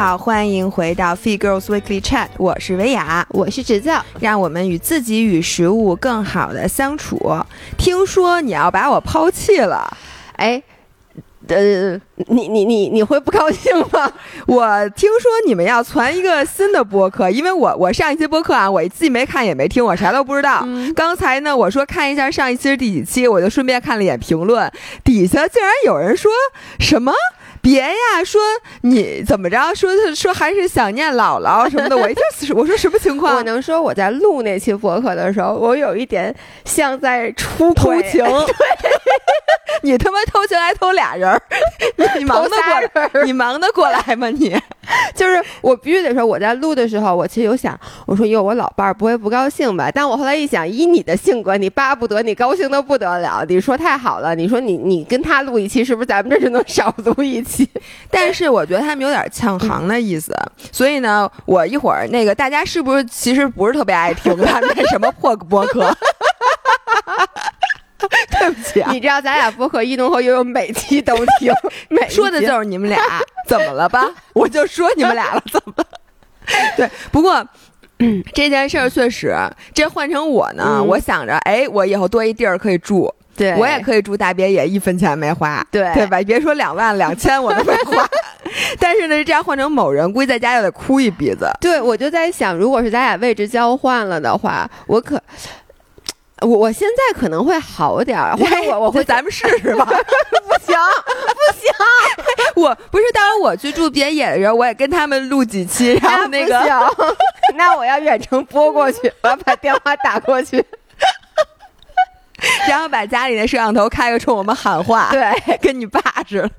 好，欢迎回到 Fee Girls Weekly Chat，我是维雅，我是芷教，让我们与自己与食物更好的相处。听说你要把我抛弃了，哎。呃，你你你你会不高兴吗？我听说你们要传一个新的播客，因为我我上一期播客啊，我既没看也没听，我啥都不知道。刚才呢，我说看一下上一期是第几期，我就顺便看了一眼评论，底下竟然有人说什么。别呀，说你怎么着？说说还是想念姥姥什么的。我一听，我说什么情况？我能说我在录那期博客的时候，我有一点像在出偷情。对，你他妈偷情还偷俩人，你忙得过？你忙得过来吗？你 就是我必须得说，我在录的时候，我其实有想，我说哟，我老伴儿不会不高兴吧？但我后来一想，以你的性格，你巴不得你高兴的不得了。你说太好了，你说你你跟他录一期，是不是咱们这就能少录一期？但是我觉得他们有点呛行的意思，所以呢，我一会儿那个大家是不是其实不是特别爱听他们什么破播客？对不起，啊，你知道咱俩播客一农和悠悠每期都听，说的就是你们俩，怎么了吧？我就说你们俩了，怎么？对，不过这件事儿确实，这换成我呢，我想着，哎，我以后多一地儿可以住。对，我也可以住大别野，一分钱没花，对对吧？别说两万两千我都没花，但是呢，这样换成某人，估计在家又得哭一鼻子。对，我就在想，如果是咱俩位置交换了的话，我可，我我现在可能会好点儿，或者我我会咱们试试吧。不 行不行，我不是，当然我去住别野的时候，我也跟他们录几期，然后那个，那我要远程拨过去，我要把电话打过去。然后把家里的摄像头开个，冲我们喊话，对，跟你爸似的。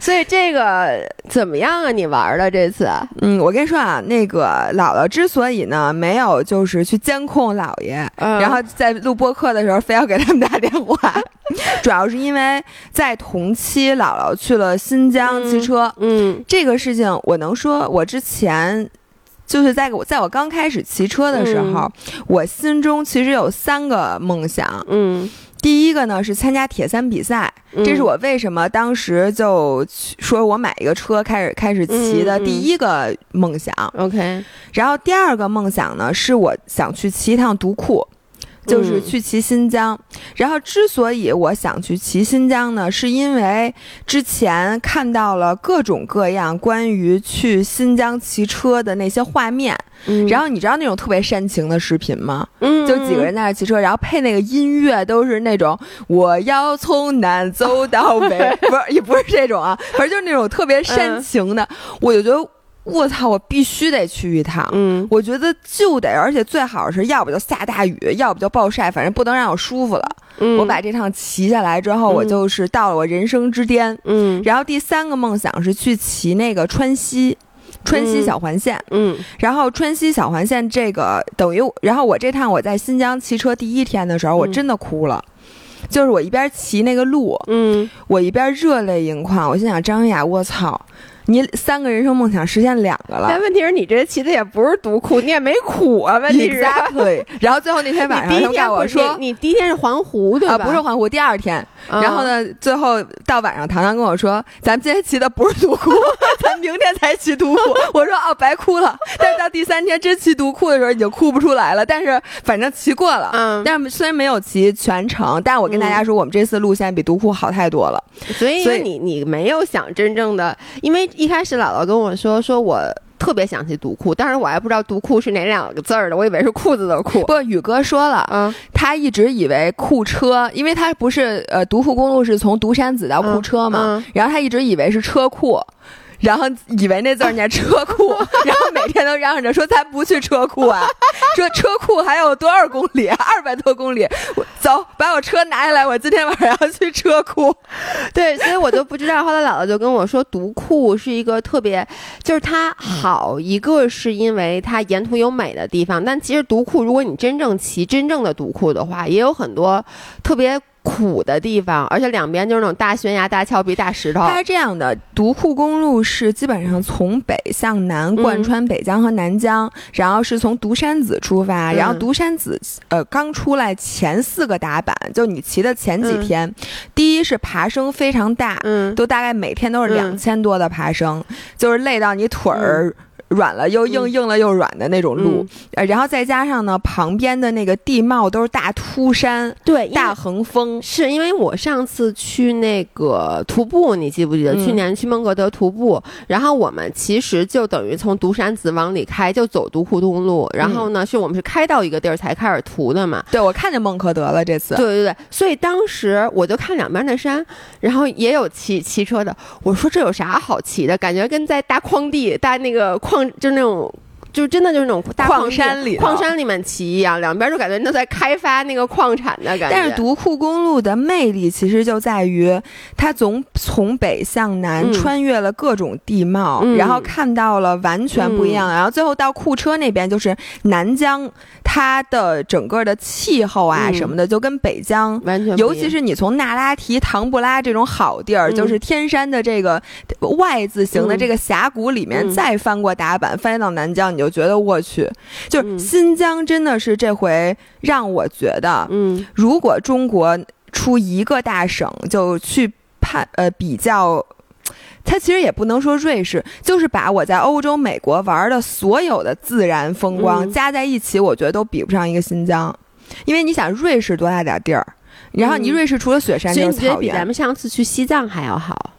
所以这个怎么样啊？你玩的这次？嗯，我跟你说啊，那个姥姥之所以呢没有就是去监控姥爷，然后在录播客的时候非要给他们打电话，主要是因为在同期姥姥去了新疆骑车。嗯，这个事情我能说，我之前。就是在我在我刚开始骑车的时候，我心中其实有三个梦想。嗯，第一个呢是参加铁三比赛，这是我为什么当时就说我买一个车开始开始骑的第一个梦想。OK，然后第二个梦想呢是我想去骑一趟独库。就是去骑新疆，然后之所以我想去骑新疆呢，是因为之前看到了各种各样关于去新疆骑车的那些画面，然后你知道那种特别煽情的视频吗？嗯，就几个人在那骑车，然后配那个音乐都是那种我要从南走到北，不是也不是这种啊，反正就是那种特别煽情的，我就觉得。我操！我必须得去一趟。嗯，我觉得就得，而且最好是要不就下大雨，要不就暴晒，反正不能让我舒服了。嗯，我把这趟骑下来之后，我就是到了我人生之巅。嗯，然后第三个梦想是去骑那个川西，川西小环线。嗯，然后川西小环线这个等于，然后我这趟我在新疆骑车第一天的时候，我真的哭了，就是我一边骑那个路，嗯，我一边热泪盈眶，我心想张雅，我操！你三个人生梦想实现两个了，但问题是你这骑的也不是独库，你也没苦啊。问题是，然后最后那天晚上，他告我说，你第一天是环湖对吧？不是环湖，第二天。然后呢，最后到晚上，糖糖跟我说，咱们今天骑的不是独库，咱明天才骑独库。我说哦，白哭了。但是到第三天真骑独库的时候，已经哭不出来了。但是反正骑过了，嗯。但是虽然没有骑全程，但是我跟大家说，我们这次路线比独库好太多了。所以，所以你你没有想真正的，因为。一开始姥姥跟我说，说我特别想去独库，当时我还不知道独库是哪两个字儿的，我以为是裤子的裤。不，宇哥说了，嗯，他一直以为库车，因为他不是呃独库公路是从独山子到库车嘛，然后他一直以为是车库。然后以为那字儿念车库，然后每天都嚷嚷着说咱不去车库啊，说车库还有多少公里，二百多公里，走，把我车拿下来，我今天晚上要去车库。对，所以我就不知道。后来姥姥就跟我说，独库是一个特别，就是它好，一个是因为它沿途有美的地方，但其实独库，如果你真正骑真正的独库的话，也有很多特别。苦的地方，而且两边就是那种大悬崖、大峭壁、大石头。它是这样的，独库公路是基本上从北向南贯穿北疆和南疆，然后是从独山子出发，然后独山子呃刚出来前四个打板，就你骑的前几天，第一是爬升非常大，嗯，都大概每天都是嗯。两千多的爬升，就是累到你腿儿。软了又硬，嗯。硬了又软的那种路，呃，然后再加上呢，旁边的那个地貌都是大秃山、对，大横峰，是因为我上次去那个徒步，你记不记得？嗯。去年去孟格德徒步，然后我们其实就等于从独山子往里开，就走独库东路，然后呢，是我们是开到一个地儿才开始徒的嘛。对我看见孟克德了这次，对对对，所以当时我就看两边的山，然后也有骑骑车的，我说这有啥好骑的？感觉跟在大矿地、大那个就那种。就真的就是那种大矿山里矿山里面骑一样，两边就感觉都在开发那个矿产的感觉。但是独库公路的魅力其实就在于，它从从北向南嗯。穿越了各种地貌，嗯。然后看到了完全不一样，然后最后到库车那边就是南疆，它的整个的气候啊嗯。什么的就跟北疆。完全不一样，尤其是你从那拉提、唐布拉这种好地儿，嗯。就是天山的这个 Y 字形的嗯。这个峡谷里面，嗯。再翻过达板，翻到南疆，你就觉得我去，就是嗯新疆真的是这回让我觉得，嗯如果中国出一个大省，就去判呃比较。它其实也不能说瑞士，就是把我在欧洲、美国玩的所有的自然风光、嗯加在一起，我觉得都比不上一个新疆。因为你想，瑞士多大点地儿，然后你嗯瑞士除了雪山就是草你觉得比咱，们上次去西藏还要好？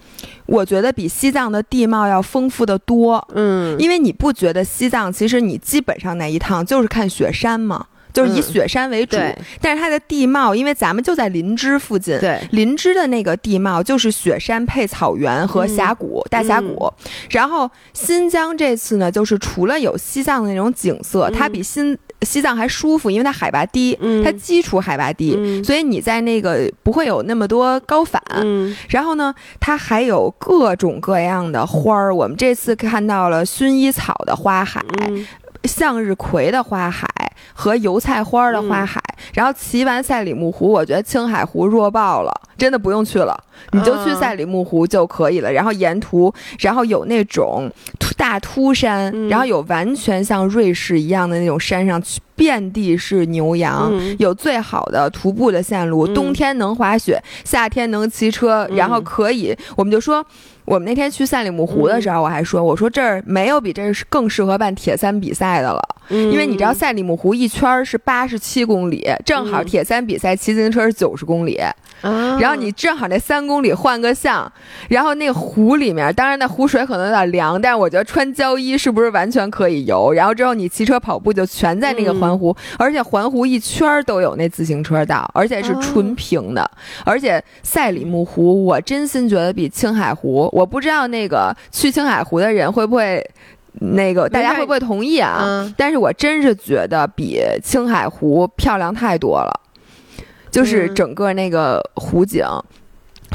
我觉得比西藏的地貌要丰富的多。嗯，因为你不觉得西藏其实你基本上那一趟就是看雪山嘛？就是以嗯雪山为主，对但是它的地貌，因为咱们就在林芝附近，对，林芝的那个地貌就是雪山配草原和峡谷、大峡谷。然后新疆这次呢，就是除了有西藏的那种景色，嗯它比新西藏还舒服，因为它海拔低，嗯它基础海拔低。嗯所以你在那个不会有那么多高反，嗯然后呢，它还有各种各样的花儿。我们这次看到了薰衣草的花海，嗯向日葵的花海和油菜花的花海，然后骑完赛里木湖，我觉得青海湖弱爆了，真的不用去了，你就去啊赛里木湖就可以了。然后沿途，然后有那种秃大秃山，嗯。然后有完全像瑞士一样的那种山上遍地是牛羊。嗯。有最好的徒步的线路，嗯。冬天能滑雪，夏天能骑车，嗯。然后可以，我们就说，我们那天去赛里木湖的时候，我还说，我说这儿没有比这儿更适合办铁三比赛的了，嗯因为你知道赛里木湖一圈儿是八十七公里，正好嗯。铁三比赛骑自行车是九十公里，啊，然后你正好那三公里换个向，然后那个湖里面，当然那湖水可能有点凉，但是我觉得穿胶衣是不是完全可以游？然后之后你骑车跑步就全在那个环湖，而且环湖一圈儿都有那自行车道，而且是纯平的，而且赛里木湖我真心觉得比青海湖，我不知道那个去青海湖的人会不会。那个大家会不会同意啊？嗯但是我真是觉得比青海湖漂亮太多了，就是嗯整个那个湖景。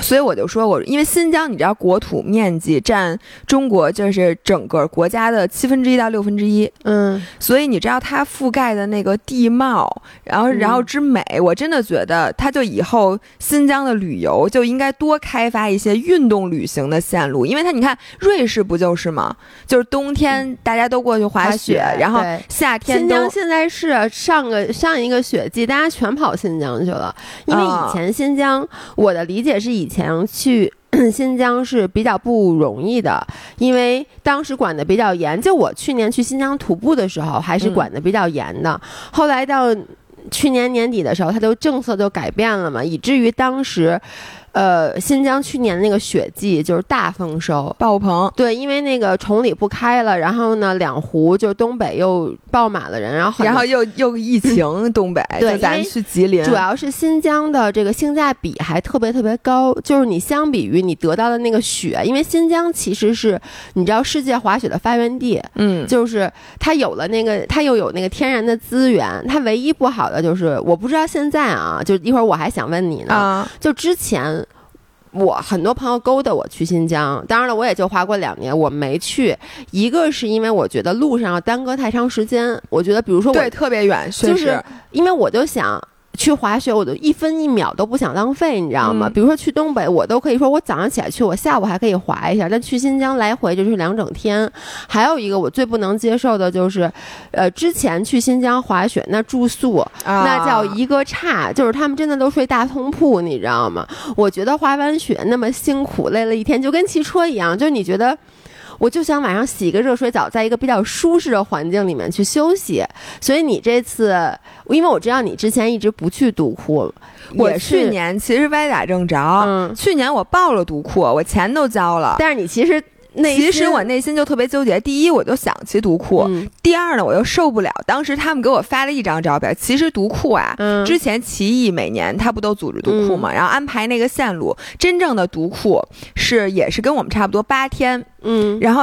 所以我就说我，因为新疆你知道国土面积占中国就是整个国家的七分之一到六分之一，嗯。所以你知道它覆盖的那个地貌，然后嗯然后之美，我真的觉得它就以后新疆的旅游就应该多开发一些运动旅行的线路，因为它你看瑞士不就是吗？就是冬天大家都过去滑滑雪，雪然后夏天新疆现在是上个上一个雪季，大家全跑新疆去了，因为啊。以前新疆，我的理解是以前去。新疆是比较不容易的，因为当时管的比较严。就我去年去新疆徒步的时候，还是嗯管的比较严的。后来到去年年底的时候，它就政策就改变了嘛，以至于当时，呃，新疆去年那个雪季就是大丰收，爆棚。对，因为那个崇礼不开了，然后呢，两湖就东北又爆满了人，然后然后又又疫情，东北 对咱去吉林，主要是新疆的这个性价比还特别特别高，就是你相比于你得到的那个雪，因为新疆其实是你知道世界滑雪的发源地，嗯，就是它有了那个，它又有那个天然的资源，它唯一不好的就是我不知道现在啊，就一会儿我还想问你呢，啊，就之前。我很多朋友勾搭我去新疆，当然了，我也就滑过两年，我没去。一个是因为我觉得路上要耽搁太长时间，我觉得比如说我对，特别远，就是因为我就想。去滑雪，我都一分一秒都不想浪费，你知道吗？嗯比如说去东北，我都可以说我早上起来去，我下午还可以滑一下，但去新疆来回就是两整天。还有一个我最不能接受的就是，呃，之前去新疆滑雪那住宿，啊那叫一个差，就是他们真的都睡大通铺，你知道吗？我觉得滑完雪那么辛苦，累了一天，就跟骑车一样，就是你觉得。我就想晚上洗个热水澡，在一个比较舒适的环境里面去休息。所以你这次，因为我知道你之前一直不去独库，我去，年其实歪打正着，嗯，去年我报了独库，我钱都交了。但是你其实内其实我内心就特别纠结，第一我就想骑独库，嗯第二呢我又受不了。当时他们给我发了一张照片，其实独库啊，嗯之前奇艺每年他不都组织独库嘛，然后安排那个线路，真正的独库是也是跟我们差不多八天，嗯然后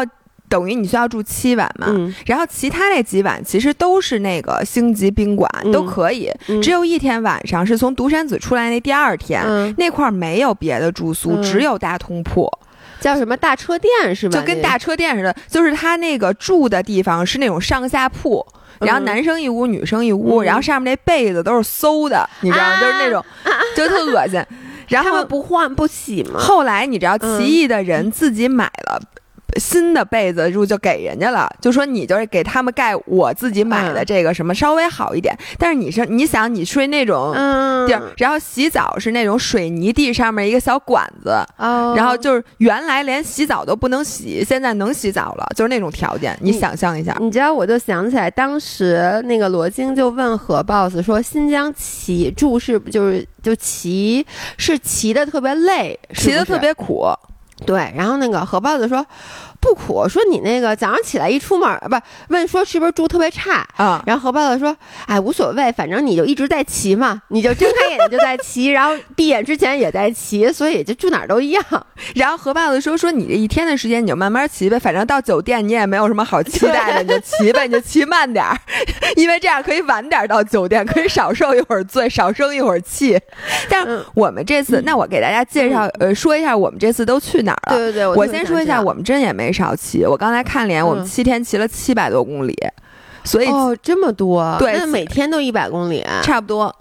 等于你需要住七晚嘛。嗯然后其他那几晚其实都是那个星级宾馆、嗯都可以，嗯只有一天晚上是从独山子出来那第二天，嗯，那块儿没有别的住宿，嗯只有大通铺。叫什么大车店是吗？就跟大车店似的，就是他那个住的地方是那种上下铺。然后嗯男生一屋，女生一屋，嗯然后上面那被子都是馊的，你知道吗？啊就是那种，就特恶心。然后不换不洗吗？后来你知道，嗯奇异的人自己买了新的被子，就就给人家了，就说你就是给他们盖我自己买的嗯。这个什么稍微好一点。但是你是你想你睡那种嗯，地儿，然后洗澡是那种水泥地上面一个小管子，哦，然后就是原来连洗澡都不能洗，现在能洗澡了，就是那种条件，你你想象一下。你知道，我就想起来，当时那个罗京就问何 boss 说，新疆骑住是不就是就骑是骑的特别累，是是？骑的特别苦，对。然后那个何 boss 说不苦，说你那个早上起来一出门儿，不问说是不是住特别差。啊、然后何 boss 说：“哎，无所谓，反正你就一直在骑嘛，你就睁开眼睛就在骑，然后闭眼之前也在骑，所以就住哪儿都一样。然后何爸子说说你这一天的时间你就慢慢骑呗，反正到酒店你也没有什么好期待的，你就骑呗，你就骑慢点儿，因为这样可以晚点儿到酒店，可以少受一会儿罪，少生一会儿气。但我们这次，那我给大家介绍，呃，说一下我们这次都去哪儿了。对对对，我先说一下，我们真也没少骑。我刚才看了一眼，我们嗯七天骑了七百多公里，所以哦，这么多，对那每天都一百公里，差不多。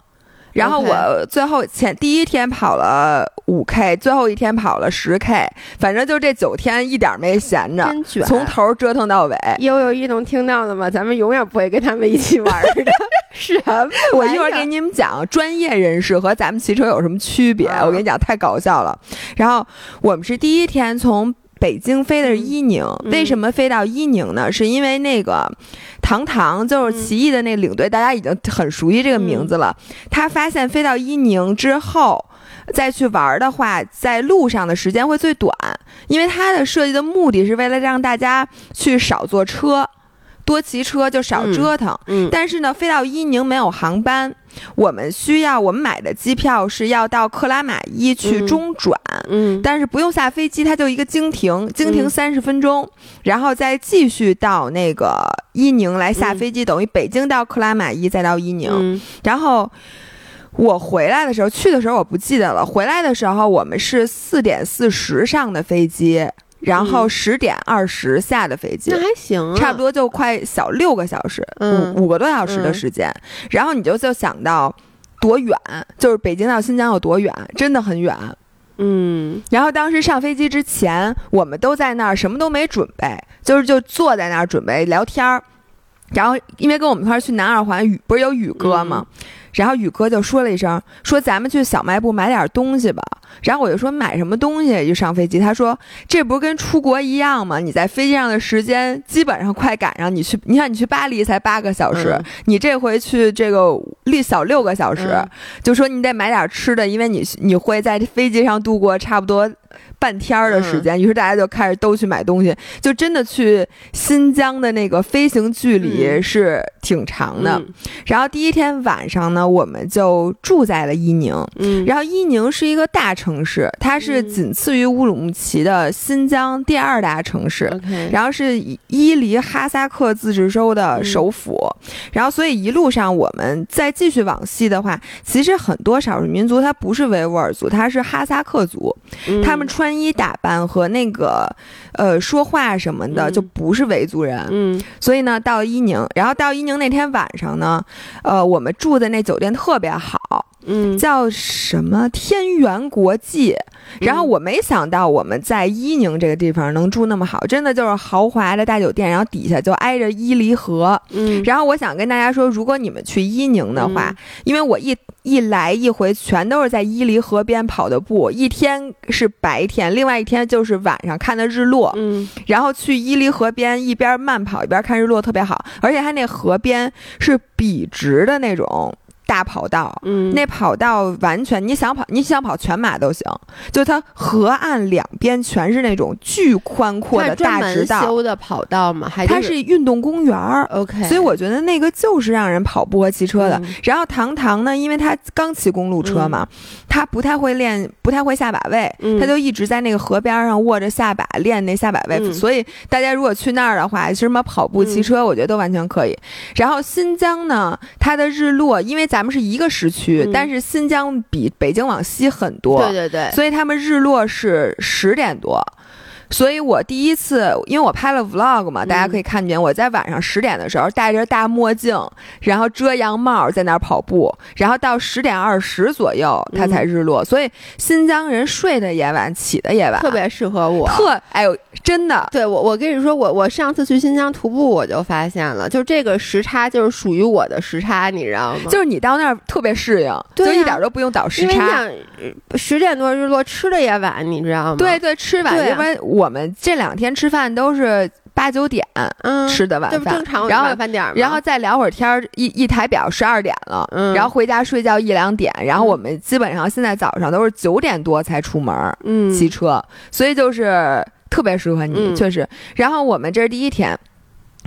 然后我最后前第一天跑了五 K，最后一天跑了十 K，反正就这九天一点儿没闲着，真卷。从头折腾到尾。悠悠一能听到的吗？咱们永远不会跟他们一起玩儿的。是啊？我一会儿给你们讲专业人士和咱们骑车有什么区别。啊我跟你讲，太搞笑了。然后我们是第一天从。北京飞的是伊宁，嗯。为什么飞到伊宁呢？是因为那个唐唐就是奇异的那领队，大家已经很熟悉这个名字了。他发现飞到伊宁之后，再去玩的话，在路上的时间会最短，因为它的设计的目的是为了让大家去少坐车，多骑车就少嗯折腾。嗯，但是呢，飞到伊宁没有航班，我们需要我们买的机票是要到克拉玛依去嗯中转，嗯但是不用下飞机，它就一个经停，经停嗯三十分钟，然后再继续到那个伊宁来下嗯飞机，等于北京到克拉玛依再到伊宁，嗯然后。我回来的时候，去的时候我不记得了。回来的时候，我们是四点四十上的飞机，然后嗯十点二十下的飞机。那还行啊，差不多就快小六个小时，嗯五五个多小时的时间。然后你就就想到多远，就是北京到新疆有多远，真的很远。嗯然后当时上飞机之前，我们都在那儿什么都没准备，就是就坐在那儿准备聊天儿。然后因为跟我们一块儿去南二环，宇不是有宇哥吗？然后宇哥就说了一声，说咱们去小卖部买点东西吧。然后我就说买什么东西？就上飞机。他说这不是跟出国一样吗？你在飞机上的时间基本上快赶上。你去，你看你去巴黎才八个小时，嗯你这回去这个六小六个小时，嗯就说你得买点吃的，因为你你会在飞机上度过差不多半天儿的时嗯间。于是大家就开始都去买东西，就真的去新疆的那个飞行距离嗯是挺长的。嗯然后第一天晚上呢，我们就住在了伊宁。嗯，然后伊宁是一个大城市，它是嗯仅次于乌鲁木齐的新疆第二大城市。然后是伊犁哈萨克自治州的首府，然后所以一路上我们再继续往西的话，其实很多少数民族它不是维吾尔族，它是哈萨克族，嗯他们穿衣打扮和那个呃说话什么的嗯就不是维族人，嗯所以呢到伊宁，然后到伊宁那天晚上呢，呃我们住的那酒店特别好。嗯，叫什么天元国际。然后我没想到我们在伊宁这个地方能住那么好，真的就是豪华的大酒店，然后底下就挨着伊犁河。嗯，然后我想跟大家说，如果你们去伊宁的话，因为我一一来一回全都是在伊犁河边跑的步，一天是白天，另外一天就是晚上看的日落。嗯，然后去伊犁河边一边慢跑一边看日落，特别好，而且它那河边是笔直的那种。大跑道，嗯，那跑道完全你想跑，你想跑全马都行。就它河岸两边全是那种巨宽阔的大直道，修的跑道吗？还它是运动公园儿？OK，所以我觉得那个就是让人跑步和骑车的。然后糖糖呢，因为他刚骑公路车嘛，他不太会练，不太会下把位，他就一直在那个河边上握着下把练那下把位。所以大家如果去那儿的话，什么跑步、骑车，我觉得都完全可以。然后新疆呢，它的日落，因为咱咱们是一个时区，但是新疆比北京往西很多，对对对，所以他们日落是十点多。所以我第一次，因为我拍了 vlog 嘛，大家可以看见我在晚上十点的时候戴着大墨镜，然后遮阳帽在那儿跑步，然后到十点二十左右它才日落。所以新疆人睡的也晚，起的也晚，特别适合我。特哎呦，真的，对我我跟你说，我我上次去新疆徒步，我就发现了，就这个时差就是属于我的时差，你知道吗？就是你到那儿特别适应，就一点都不用倒时差。十点多日落，吃的也晚，你知道吗？对对，吃晚，因为我。我们这两天吃饭都是八九点吃的晚饭，正常然后晚饭点然后再聊会儿天一一抬表十二点了，然后回家睡觉一两点，然后我们基本上现在早上都是九点多才出门，嗯，骑车，所以就是特别适合你，确实。然后我们这是第一天。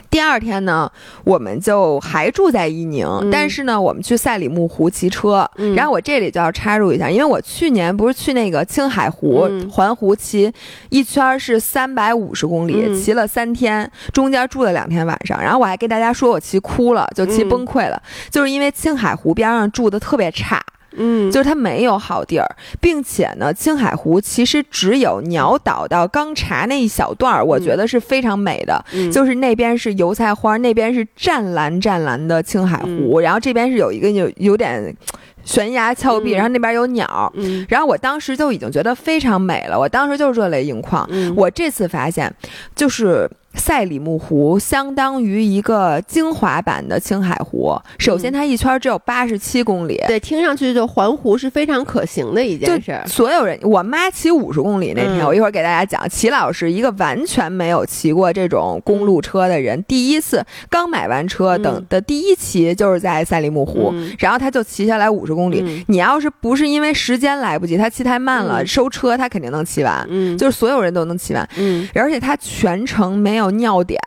第二天呢，我们就还住在伊宁，但是呢，我们去赛里木湖骑车。然后我这里就要插入一下，因为我去年不是去那个青海湖环湖骑一圈是三百五十公里，骑了三天，中间住了两天晚上。然后我还跟大家说我骑哭了，就骑崩溃了，就是因为青海湖边上住的特别差。嗯，就是它没有好地儿，并且呢，青海湖其实只有鸟岛到刚察那一小段儿，我觉得是非常美的。就是那边是油菜花，那边是湛蓝湛蓝的青海湖，然后这边是有一个有有点悬崖峭壁，然后那边有鸟。然后我当时就已经觉得非常美了，我当时就热泪盈眶。我这次发现，就是。赛里木湖相当于一个精华版的青海湖。首先，它一圈只有八十七公里，对，听上去就环湖是非常可行的一件事。所有人，我妈骑五十公里那天，我一会儿给大家讲。齐老师一个完全没有骑过这种公路车的人，第一次刚买完车等的第一骑就是在赛里木湖，然后他就骑下来五十公里。你要是不是因为时间来不及，他骑太慢了，收车他肯定能骑完。嗯，就是所有人都能骑完。嗯，而且他全程没有。尿点，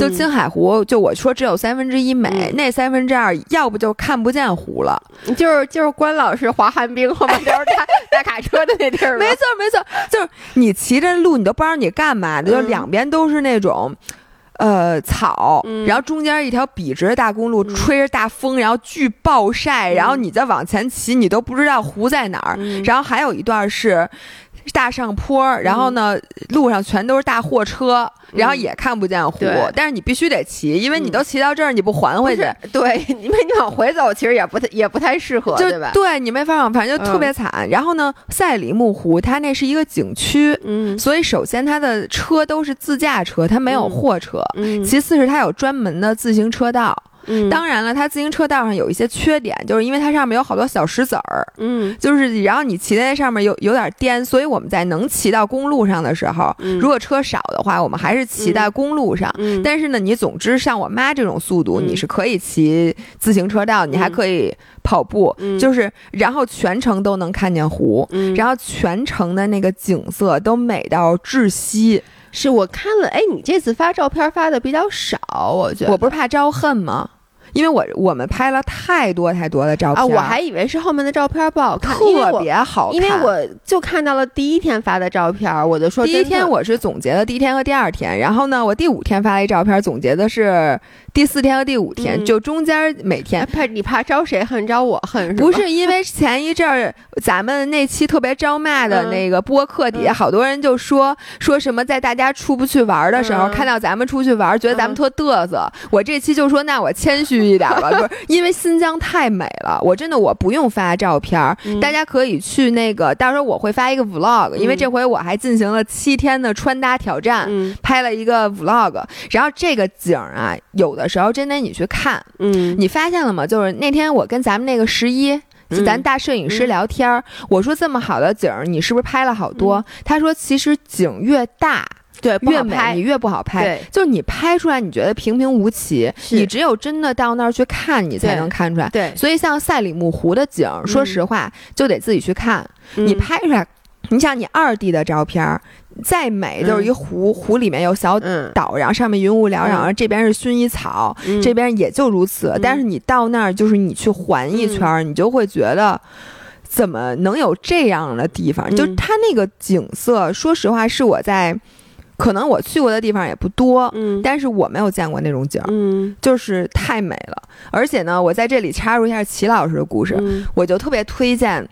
就青海湖，就我说只有三分之一美，那三分之二要不就看不见湖了，就是就是关老师滑旱冰后面 就是大大 卡车的那地儿，没错没错，就是你骑着路你都不知道你干嘛的，就两边都是那种，呃草，然后中间一条笔直的大公路，吹着大风，然后巨暴晒，然后你再往前骑，你都不知道湖在哪儿，然后还有一段是。大上坡，然后呢，路上全都是大货车，然后也看不见湖。但是你必须得骑，因为你都骑到这儿，你不还回去？对，因为你往回走，其实也不太也不太适合，对吧？对你没法往，反正就特别惨。然后呢，赛里木湖它那是一个景区，嗯，所以首先它的车都是自驾车，它没有货车。嗯，其次是它有专门的自行车道。嗯，当然了，它自行车道上有一些缺点，就是因为它上面有好多小石子儿，嗯，就是然后你骑在那上面有有点颠，所以我们在能骑到公路上的时候，如果车少的话，我们还是骑在公路上。但是呢，你总之像我妈这种速度，你是可以骑自行车道，你还可以跑步，就是然后全程都能看见湖，然后全程的那个景色都美到窒息。是我看了，哎，你这次发照片发的比较少，我觉得我不是怕招恨吗？因为我我们拍了太多太多的照片啊，我还以为是后面的照片不好看，特别好看，因为我就看到了第一天发的照片，我就说第一天我是总结了第一天和第二天，然后呢，我第五天发了一照片，总结的是。第四天和第五天，就中间每天。怕你怕招谁？恨招我恨，不是因为前一阵儿咱们那期特别招骂的那个播客底下好多人就说说什么在大家出不去玩的时候看到咱们出去玩，觉得咱们特嘚瑟。我这期就说那我谦虚一点吧，不是因为新疆太美了，我真的我不用发照片，大家可以去那个，到时候我会发一个 vlog，因为这回我还进行了七天的穿搭挑战，拍了一个 vlog，然后这个景啊，有的时候真得你去看，嗯，你发现了吗？就是那天我跟咱们那个十一。就咱大摄影师聊天儿，我说这么好的景儿，你是不是拍了好多？他说其实景越大，对，越美，你越不好拍。对，就是你拍出来你觉得平平无奇，你只有真的到那儿去看，你才能看出来。对，所以像赛里木湖的景，说实话就得自己去看，你拍出来。你像你二 D 的照片，再美就是一湖，湖里面有小岛，然后上面云雾缭绕，然后这边是薰衣草，这边也就如此。但是你到那儿，就是你去环一圈，你就会觉得，怎么能有这样的地方？就它那个景色，说实话，是我在可能我去过的地方也不多，嗯，但是我没有见过那种景，嗯，就是太美了。而且呢，我在这里插入一下齐老师的故事，我就特别推荐，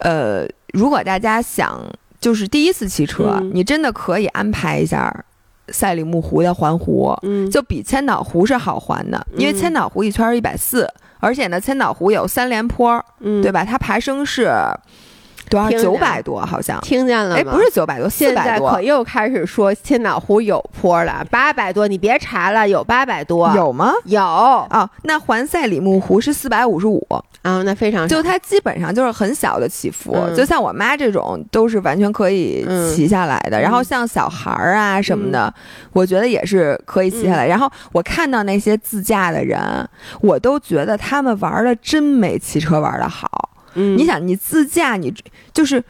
呃。如果大家想就是第一次骑车，你真的可以安排一下赛里木湖的环湖，就比千岛湖是好环的，因为千岛湖一圈一百四，而且呢，千岛湖有三连坡，对吧？它爬升是。多少九百多好像听见了吗？哎，不是九百多，四百多。可又开始说千岛湖有坡了，八百多，你别查了，有八百多，有吗？有啊，那环赛里木湖是四百五十五啊，那非常就它基本上就是很小的起伏，就像我妈这种都是完全可以骑下来的。然后像小孩儿啊什么的，我觉得也是可以骑下来。然后我看到那些自驾的人，我都觉得他们玩的真没骑车玩的好。你想，你自驾，你就是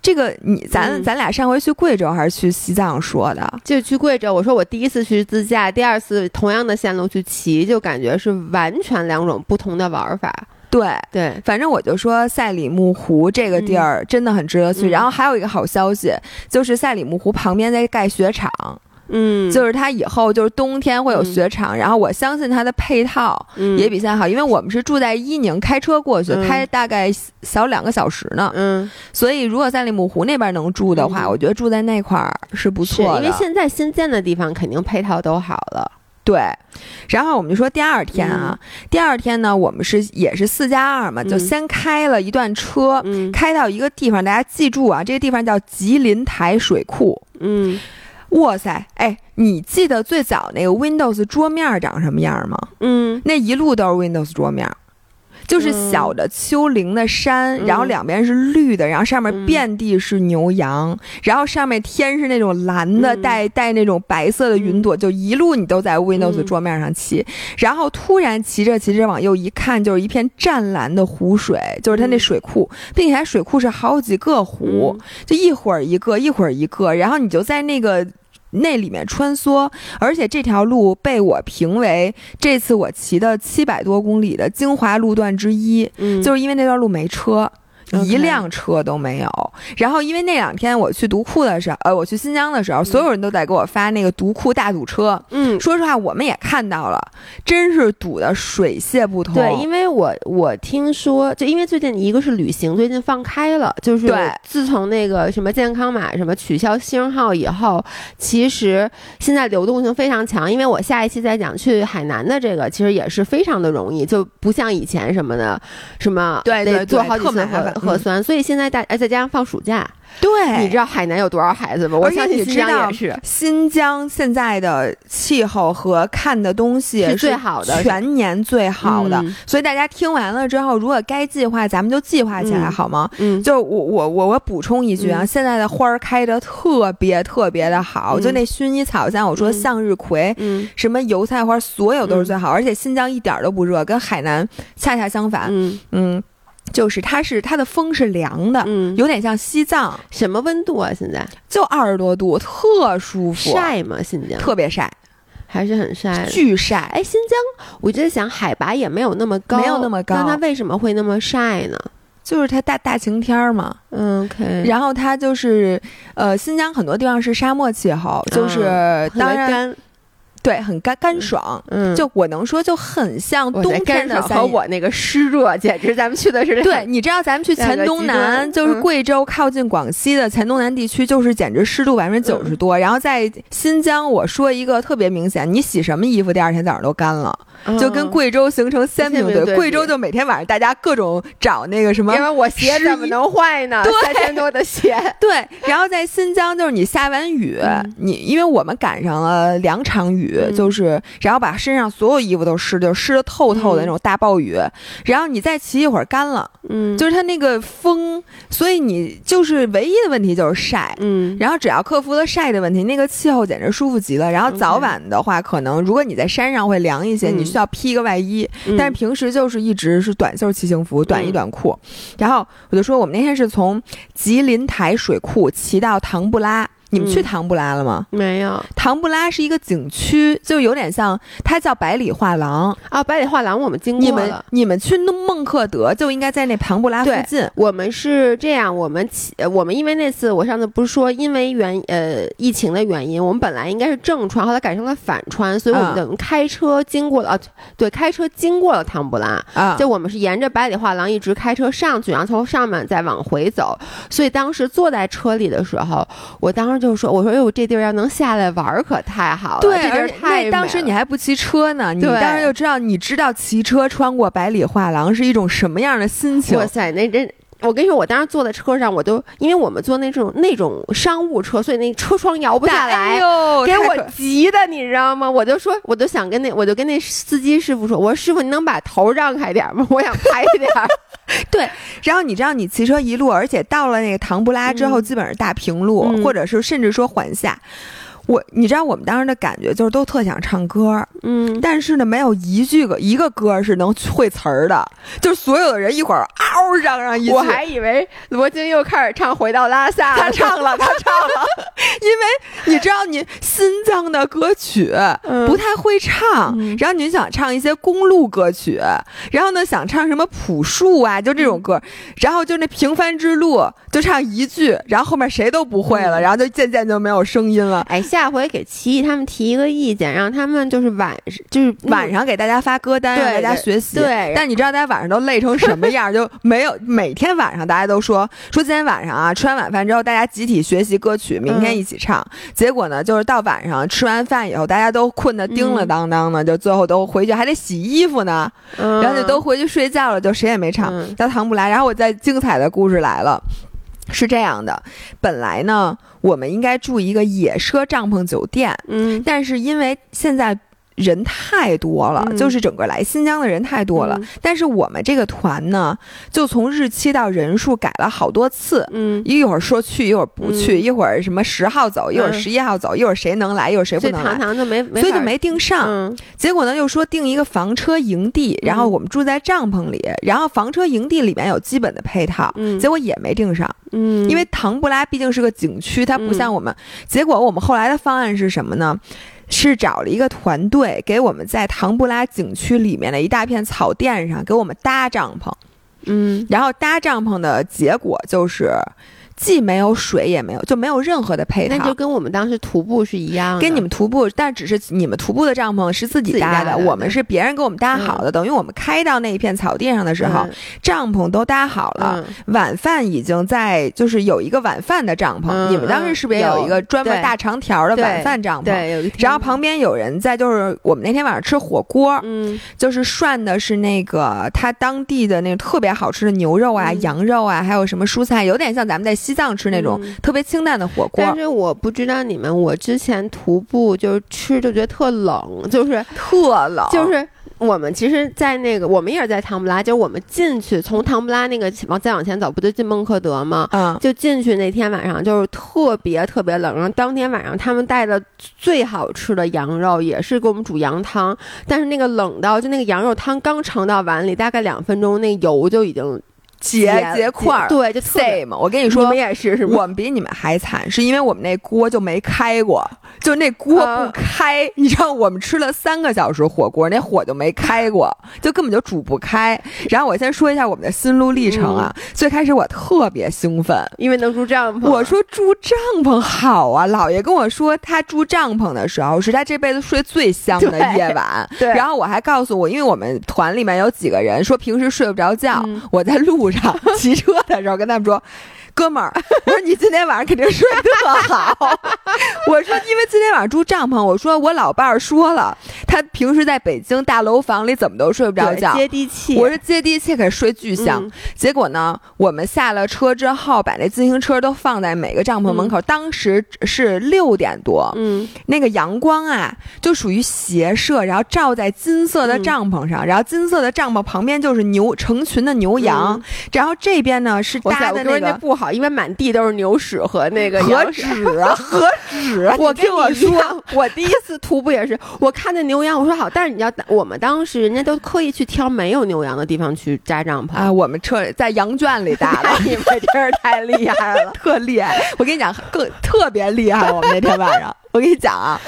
这个，你咱咱俩上回去贵州还是去西藏说的？就去贵州。我说我第一次去自驾，第二次同样的线路去骑，就感觉是完全两种不同的玩法。对对，反正我就说赛里木湖这个地儿真的很值得去。然后还有一个好消息，就是赛里木湖旁边在盖雪场。嗯，就是它以后就是冬天会有雪场，然后我相信它的配套也比现在好，因为我们是住在伊宁，开车过去，开大概小两个小时呢。嗯，所以如果在里木湖那边能住的话，我觉得住在那块儿是不错的。因为现在新建的地方肯定配套都好了。对，然后我们就说第二天啊，第二天呢，我们是也是四加二嘛，就先开了一段车，开到一个地方，大家记住啊，这个地方叫吉林台水库。嗯。哇塞，哎，你记得最早那个 Windows 桌面长什么样吗？嗯，那一路都是 Windows 桌面，就是小的丘陵的山，然后两边是绿的，然后上面遍地是牛羊，然后上面天是那种蓝的，带带那种白色的云朵，就一路你都在 Windows 桌面上骑，然后突然骑着骑着往右一看，就是一片湛蓝的湖水，就是它那水库，并且它水库是好几个湖，就一会儿一个，一会儿一个，然后你就在那个。那里面穿梭，而且这条路被我评为这次我骑的七百多公里的精华路段之一，就是因为那段路没车。一辆车都没有。然后，因为那两天我去独库的时候，呃，我去新疆的时候，所有人都在给我发那个独库大堵车。嗯，说实话，我们也看到了，真是堵得水泄不通。对，因为我我听说，就因为最近一个是旅行最近放开了，就是自从那个什么健康码什么取消星号以后，其实现在流动性非常强。因为我下一期再讲去海南的这个，其实也是非常的容易，就不像以前什么的，什么对对做好几次核核酸，所以现在大哎再加上放暑假。对，你知道海南有多少孩子吗？我相信新疆也是。新疆现在的气候和看的东西是最好的，全年最好的。所以大家听完了之后，如果该计划，咱们就计划起来好吗？嗯，就我我我我补充一句啊，现在的花儿开的特别特别的好，就那薰衣草，像我说向日葵，嗯，什么油菜花，所有都是最好。而且新疆一点都不热，跟海南恰恰相反。嗯嗯。就是它是它的风是凉的，嗯，有点像西藏。什么温度啊？现在就二十多度，特舒服。晒吗？新疆特别晒，还是很晒，巨晒。哎，新疆，我就在想，海拔也没有那么高，没有那么高，那它为什么会那么晒呢？就是它大大晴天嘛。嗯，OK。然后它就是，呃，新疆很多地方是沙漠气候，就是当然。对，很干干爽。嗯，就我能说，就很像冬天的和我那个湿热，简直咱们去的是对，你知道咱们去黔东南，就是贵州靠近广西的黔东南地区，就是简直湿度百分之九十多。然后在新疆，我说一个特别明显，你洗什么衣服，第二天早上都干了，就跟贵州形成鲜明对。贵州就每天晚上大家各种找那个什么，因为我鞋怎么能坏呢？三千多的鞋。对，然后在新疆，就是你下完雨，你因为我们赶上了两场雨，就是然后把身上所有衣服都湿，就湿的透透的那种大暴雨，然后你再骑一会儿干了，嗯，就是它那个风，所以你就是唯一的问题就是晒，嗯，然后只要克服了晒的问题，那个气候简直舒服极了。然后早晚的话，可能如果你在山上会凉一些，你需要披一个外衣，但是平时就是一直是短袖骑行服，短衣短裤。然后我就说，我们那天是从吉林台水库骑到唐布拉。你们去唐布拉了吗？没有。唐布拉是一个景区，就有点像，它叫百里画廊啊。百里画廊我们经过了。你们你们去孟克德就应该在那唐布拉附近。我们是这样，我们起我们因为那次我上次不是说因为原呃疫情的原因，我们本来应该是正穿，后来改成了反穿，所以我们等于开车经过了啊，对，开车经过了唐布拉啊。就我们是沿着百里画廊一直开车上去，然后从上面再往回走。所以当时坐在车里的时候，我当时就说：“我说，哎呦，这地儿要能下来玩可太好了。对…当时你还不骑车呢，你当时就知道，你知道骑车穿过百里画廊是一种什么样的心情？哇塞，那真……我跟你说，我当时坐在车上，我都因为我们坐那种那种商务车，所以那车窗摇不下来，给我急的，你知道吗？我就说，我就想跟那，我就跟那司机师傅说，我说师傅，你能把头让开点吗？我想拍点。对，然后你知道，你骑车一路，而且到了那个唐布拉之后，基本上大平路，或者是甚至说环下。我，你知道我们当时的感觉就是都特想唱歌，嗯，但是呢，没有一句个一个歌是能会词儿的，就是所有的人一会儿嗷嚷嚷一句，我还以为罗京又开始唱《回到拉萨》，他唱了，他唱了，因为你知道，你新疆的歌曲不太会唱，然后你想唱一些公路歌曲，然后呢想唱什么朴树啊，就这种歌，然后就那平凡之路就唱一句，然后后面谁都不会了，然后就渐渐就没有声音了，哎。下回给奇艺他们提一个意见，让他们就是晚就是晚上给大家发歌单，让大家学习。对，但你知道大家晚上都累成什么样？就没有每天晚上大家都说说今天晚上啊，吃完晚饭之后大家集体学习歌曲，明天一起唱。结果呢，就是到晚上吃完饭以后，大家都困得叮了当当的，就最后都回去还得洗衣服呢，然后就都回去睡觉了，就谁也没唱，叫唐不来。然后我再精彩的故事来了。是这样的，本来呢，我们应该住一个野奢帐篷酒店，嗯，但是因为现在。人太多了，就是整个来新疆的人太多了。但是我们这个团呢，就从日期到人数改了好多次。嗯，一会儿说去，一会儿不去，一会儿什么十号走，一会儿十一号走，一会儿谁能来，一会儿谁不能来，所以堂就没，所以就没定上。结果呢，又说定一个房车营地，然后我们住在帐篷里，然后房车营地里面有基本的配套，结果也没定上。嗯，因为唐布拉毕竟是个景区，它不像我们。结果我们后来的方案是什么呢？是找了一个团队，给我们在唐布拉景区里面的一大片草甸上给我们搭帐篷，嗯，然后搭帐篷的结果就是。既没有水也没有，就没有任何的配套。那就跟我们当时徒步是一样，跟你们徒步，但只是你们徒步的帐篷是自己搭的，我们是别人给我们搭好的。等于我们开到那一片草地上的时候，帐篷都搭好了，晚饭已经在，就是有一个晚饭的帐篷。你们当时是不是也有一个专门大长条的晚饭帐篷？对，有一。然后旁边有人在，就是我们那天晚上吃火锅，嗯，就是涮的是那个他当地的那个特别好吃的牛肉啊、羊肉啊，还有什么蔬菜，有点像咱们在。西藏吃那种特别清淡的火锅，但是我不知道你们，我之前徒步就是吃就觉得特冷，就是特冷，就是我们其实，在那个我们也是在唐布拉，就是我们进去从唐布拉那个往再往前走，不就进孟克德吗？嗯，就进去那天晚上就是特别特别冷，然后当天晚上他们带的最好吃的羊肉也是给我们煮羊汤，但是那个冷到就那个羊肉汤刚盛到碗里，大概两分钟，那油就已经。结结块儿，对，就 same。我跟你说，我们也是，是我们比你们还惨，是因为我们那锅就没开过，就那锅不开，你知道，我们吃了三个小时火锅，那火就没开过，就根本就煮不开。然后我先说一下我们的心路历程啊，最开始我特别兴奋，因为能住帐篷。我说住帐篷好啊，姥爷跟我说他住帐篷的时候是他这辈子睡最香的夜晚。对，然后我还告诉我，因为我们团里面有几个人说平时睡不着觉，我在路上骑车的时候跟他们说。哥们儿，我说你今天晚上肯定睡特好。我说因为今天晚上住帐篷，我说我老伴儿说了，他平时在北京大楼房里怎么都睡不着觉，接地气。我说接地气，可睡巨香。结果呢，我们下了车之后，把那自行车都放在每个帐篷门口。当时是六点多，嗯，那个阳光啊，就属于斜射，然后照在金色的帐篷上，然后金色的帐篷旁边就是牛成群的牛羊，然后这边呢是搭的那个不好。因为满地都是牛屎和那个羊屎啊，和屎！我听我说，我第一次徒步也是，我看那牛羊，我说好，但是你要我们当时人家都刻意去挑没有牛羊的地方去扎帐篷啊，我们车在羊圈里搭的，你们真是太厉害了，特厉害！我跟你讲，更特别厉害，我们那天晚上。我跟你讲啊，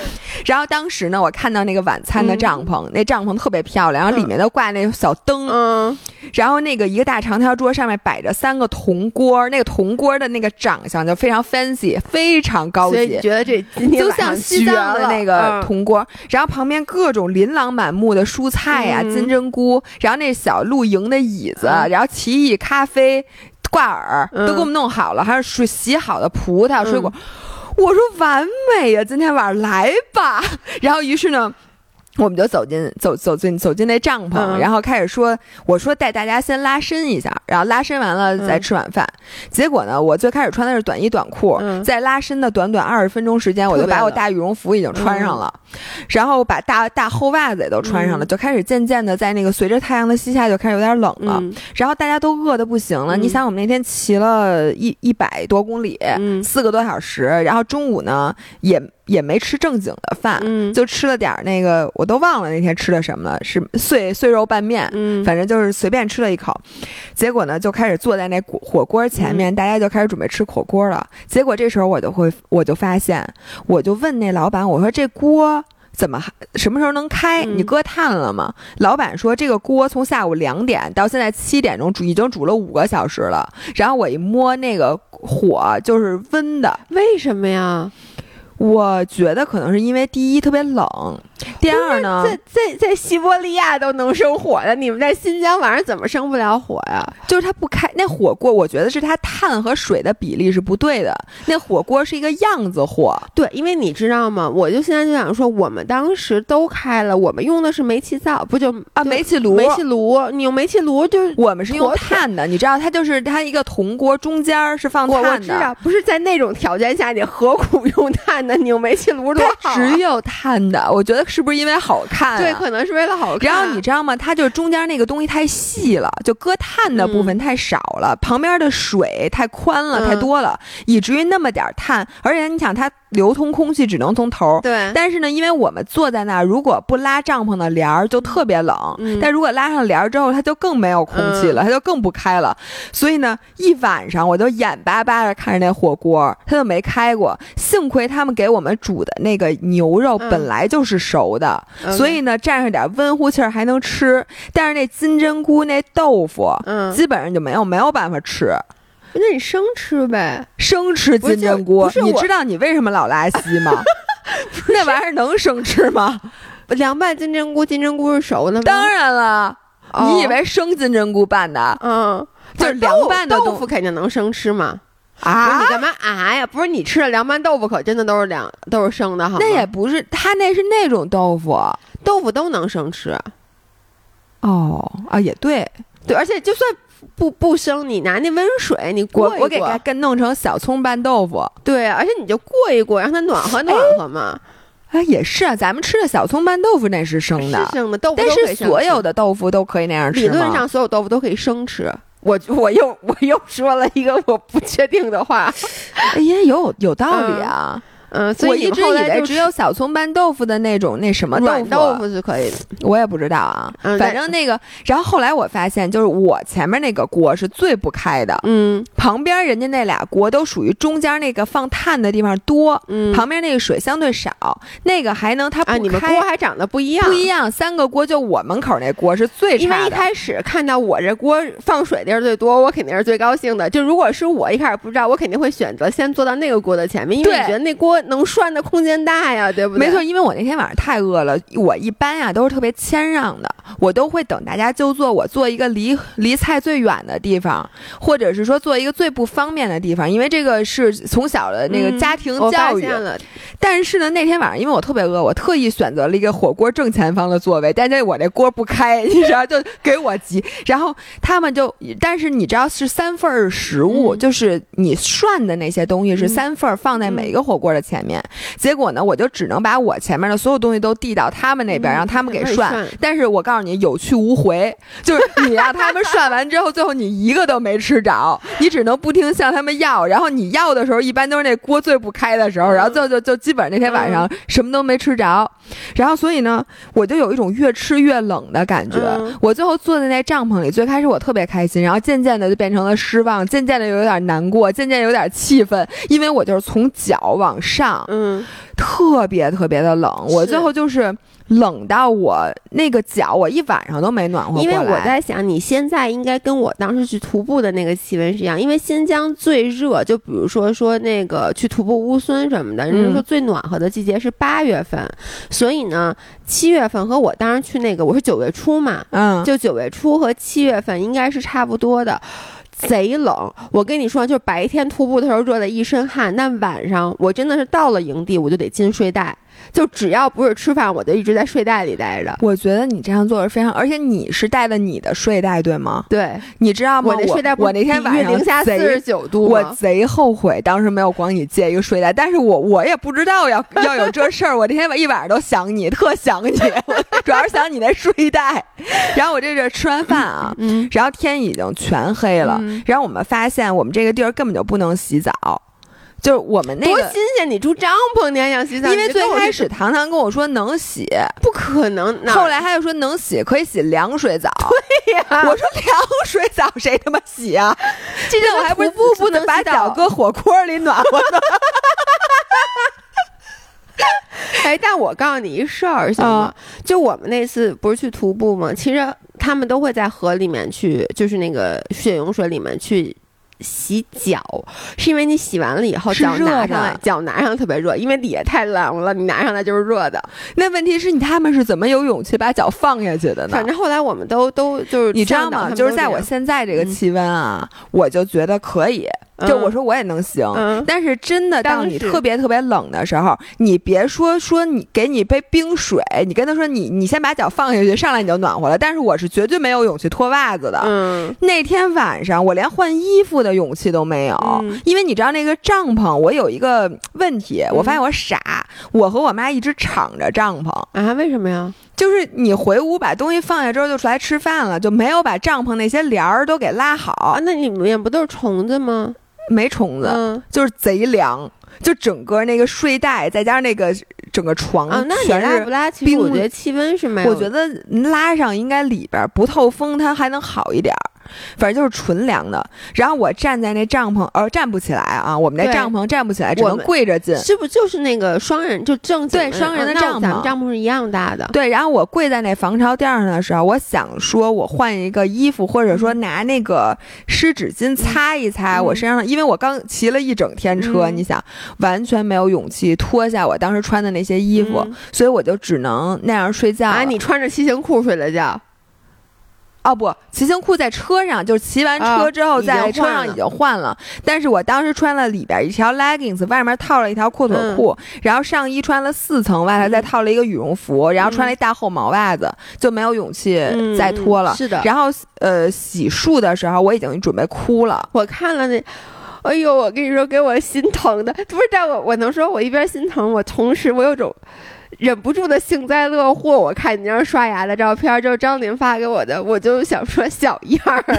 然后当时呢，我看到那个晚餐的帐篷，那帐篷特别漂亮，然后里面都挂那小灯，嗯，然后那个一个大长条桌上面摆着三个铜锅，那个铜锅的那个长相就非常 fancy，非常高级，觉得这就像西藏的那个铜锅，然后旁边各种琳琅满目的蔬菜呀，金针菇，然后那小露营的椅子，然后奇异咖啡挂耳都给我们弄好了，还有水洗好的葡萄水果。我说完美呀，今天晚上来吧。然后于是呢。我们就走进走走进走进那帐篷，然后开始说，我说带大家先拉伸一下，然后拉伸完了再吃晚饭。结果呢，我最开始穿的是短衣短裤，在拉伸的短短二十分钟时间，我就把我大羽绒服已经穿上了，然后把大大厚袜子也都穿上了，就开始渐渐的在那个随着太阳的西下就开始有点冷了。然后大家都饿的不行了，你想我们那天骑了一一百多公里，四个多小时，然后中午呢也。也没吃正经的饭，就吃了点儿那个，我都忘了那天吃的什么了，是碎碎肉拌面，反正就是随便吃了一口。结果呢，就开始坐在那火锅前面，大家就开始准备吃火锅了。结果这时候我就会，我就发现，我就问那老板，我说这锅怎么什么时候能开？你搁炭了吗？老板说这个锅从下午两点到现在七点钟煮，已经煮了五个小时了。然后我一摸那个火就是温的，为什么呀？我觉得可能是因为第一特别冷。第二呢，在在在西伯利亚都能生火的，你们在新疆晚上怎么生不了火呀？就是它不开那火锅，我觉得是它碳和水的比例是不对的。那火锅是一个样子火，对，因为你知道吗？我就现在就想说，我们当时都开了，我们用的是煤气灶，不就啊煤气炉？煤气炉，你用煤气炉就是我们是用碳的，你知道，它就是它一个铜锅中间是放碳的。我知道，不是在那种条件下，你何苦用碳的？你用煤气炉多好。只有碳的，我觉得。是不是因为好看？对，可能是为了好看。然后你知道吗？它就中间那个东西太细了，就搁碳的部分太少了，旁边的水太宽了，太多了，以至于那么点碳。而且你想它。流通空气只能从头，对。但是呢，因为我们坐在那儿，如果不拉帐篷的帘儿，就特别冷。嗯。但如果拉上帘儿之后，它就更没有空气了，它就更不开了。所以呢，一晚上我就眼巴巴的看着那火锅，它就没开过。幸亏他们给我们煮的那个牛肉本来就是熟的，所以呢，蘸上点温乎气儿还能吃。但是那金针菇那豆腐，嗯，基本上就没有没有办法吃。那你生吃呗，生吃金针菇。你知道你为什么老拉稀吗？那玩意儿能生吃吗？凉拌金针菇，金针菇是熟的吗？当然了，你以为生金针菇拌的？嗯，就是凉拌的豆腐肯定能生吃吗？啊？你干嘛啊呀？不是你吃的凉拌豆腐，可真的都是凉，都是生的哈。那也不是，他那是那种豆腐，豆腐都能生吃。哦啊，也对，对，而且就算。不不生，你拿那温水，你过我给它跟弄成小葱拌豆腐。对，而且你就过一过，让它暖和暖和嘛。哎，也是啊，咱们吃的小葱拌豆腐那是生的，生的豆腐。但是所有的豆腐都可以那样吃理论上，所有豆腐都可以生吃。我我又我又说了一个我不确定的话。哎呀，有有道理啊。嗯，所我以一直以为只有小葱拌豆腐的那种那什么豆腐豆腐是可以的。我也不知道啊，嗯反正那个，然后后来我发现，就是我前面那个锅是最不开的，嗯旁边人家那俩锅都属于中间那个放炭的地方多，嗯，旁边那个水相对少，那个还能它不啊，你们开锅还长得不一样，不一样，三个锅就我门口那锅是最因为一。开始看到我这锅放水地儿最多，我肯定是最高兴的。就如果是我一开始不知道，我肯定会选择先坐到那个锅的前面，因为对你觉得那锅能涮的空间大呀，对不对？没错，因为我那天晚上太饿了，我一般呀都是特别谦让的，我都会等大家就坐，我坐一个离离菜最远的地方，或者是说坐一个最不方便的地方，因为这个是从小的那个嗯家庭教育。现了，但是呢，那天晚上因为我特别饿，我特意选择了一个火锅正前方的座位，但是我那锅不开，你知道，就给我急。然后他们就，但是你知道是三份食物，嗯就是你涮的那些东西是嗯三份放在每一个火锅的前面。结果呢，我就只能把我前面的所有东西都递到他们那边，嗯让他们给给涮。但是我告诉你，有去无回，就是你让他们涮完之后，最后你一个都没吃着，你只能不停向他们要。然后你要的时候，一般都是那锅最不开的时候，然后就就就基本上那天晚上什么都没吃着。然后所以呢，我就有一种越吃越冷的感觉。嗯我最后坐在那帐篷里，最开始我特别开心，然后渐渐的就变成了失望，渐渐的有点难过，渐渐有点气愤，因为我就是从脚往上，嗯，特别特别的冷，我最后就是冷到我那个脚，我一晚上都没暖和过来。因为我在想，你现在应该跟我当时去徒步的那个气温是一样，因为新疆最热，就比如说说那个去徒步乌孙什么的，人家说嗯最暖和的季节是八月份，所以呢，七月份和我当时去那个我是九月初嘛，嗯，就九月初和七月份应该是差不多的。贼冷，我跟你说，就是白天徒步的时候热的一身汗，但晚上我真的是到了营地我就得进睡袋，就只要不是吃饭，我就一直在睡袋里待着。我觉得你这样做是非常，而且你是带的你的睡袋对吗？对，你知道吗？我我那睡袋不我那天晚上零下四十。九度我贼后悔，当时没有管你借一个睡袋，但是我我也不知道要要有这事儿，我那天一晚上都想你，特想你，主要是想你那睡袋。然后我这是吃完饭啊，嗯，然后天已经全黑了，嗯然后我们发现我们这个地儿根本就不能洗澡，就是我们那多，新鲜！你住帐篷，你还想洗澡？因为最开始糖糖跟我说能洗，不可能，后来他又说能洗，可以洗凉水澡。对呀，我说凉水澡谁他妈洗啊？这这我还不是徒步不能把脚搁火锅里暖和暖。哎，但我告诉你一事儿，行吗？就我们那次不是去徒步吗？其实他们都会在河里面去，就是那个雪涌水里面去。洗脚是因为你洗完了以后是脚拿上来，脚拿上特别热，因为底下太冷了，你拿上来就是热的。那问题是你他们是怎么有勇气把脚放下去的呢反？正后来我们都都就是你知道吗？就是在我现在这个嗯气温啊，我就觉得可以。就嗯我说我也能行，嗯但是真的当你特别特别冷的时候，你别说说你给你杯冰水，你跟他说你你先把脚放下去，上来你就暖和了。但是我是绝对没有勇气脱袜子的。嗯那天晚上我连换衣服的勇气都没有，嗯因为你知道那个帐篷，我有一个问题，我发现我傻，我和我妈一直敞着帐篷，啊，为什么呀？就是你回屋把东西放下之后就出来吃饭了，就没有把帐篷那些帘儿都给拉好啊，，那里面不都是虫子吗？没虫子，嗯就是贼凉。就整个那个睡袋，再加上那个整个床，啊，那你全是拉不拉？其实我冰觉得气温是没有，我觉得拉上应该里边不透风，它还能好一点儿。反正就是纯凉的。然后我站在那帐篷，呃，站不起来啊，我们那帐篷站不起来，只能跪着进。是不是就是那个双人就正对双人的帐篷咱们帐篷是一样大的。对，然后我跪在那防潮垫上的时候，我想说，我换一个衣服，或者说拿那个湿纸巾擦一擦嗯我身上，因为我刚骑了一整天车，嗯你想，完全没有勇气脱下我当时穿的那些衣服，嗯所以我就只能那样睡觉了。啊，你穿着骑行裤睡的觉，哦不，骑行裤在车上，就是骑完啊车之后在车上已经换了。但是我当时穿了里边一条 leggings，外面套了一条阔腿裤，然后上衣穿了四层，外头再嗯套了一个羽绒服，然后穿了一大厚毛袜子，就没有勇气嗯再脱了。是的，然后呃，洗漱的时候我已经准备哭了。我看了那。哎呦，我跟你说，给我心疼的，不是但我我能说，我一边心疼，我同时我有种忍不住的幸灾乐祸。我看你那张刷牙的照片，就是张琳发给我的，我就想说小样儿。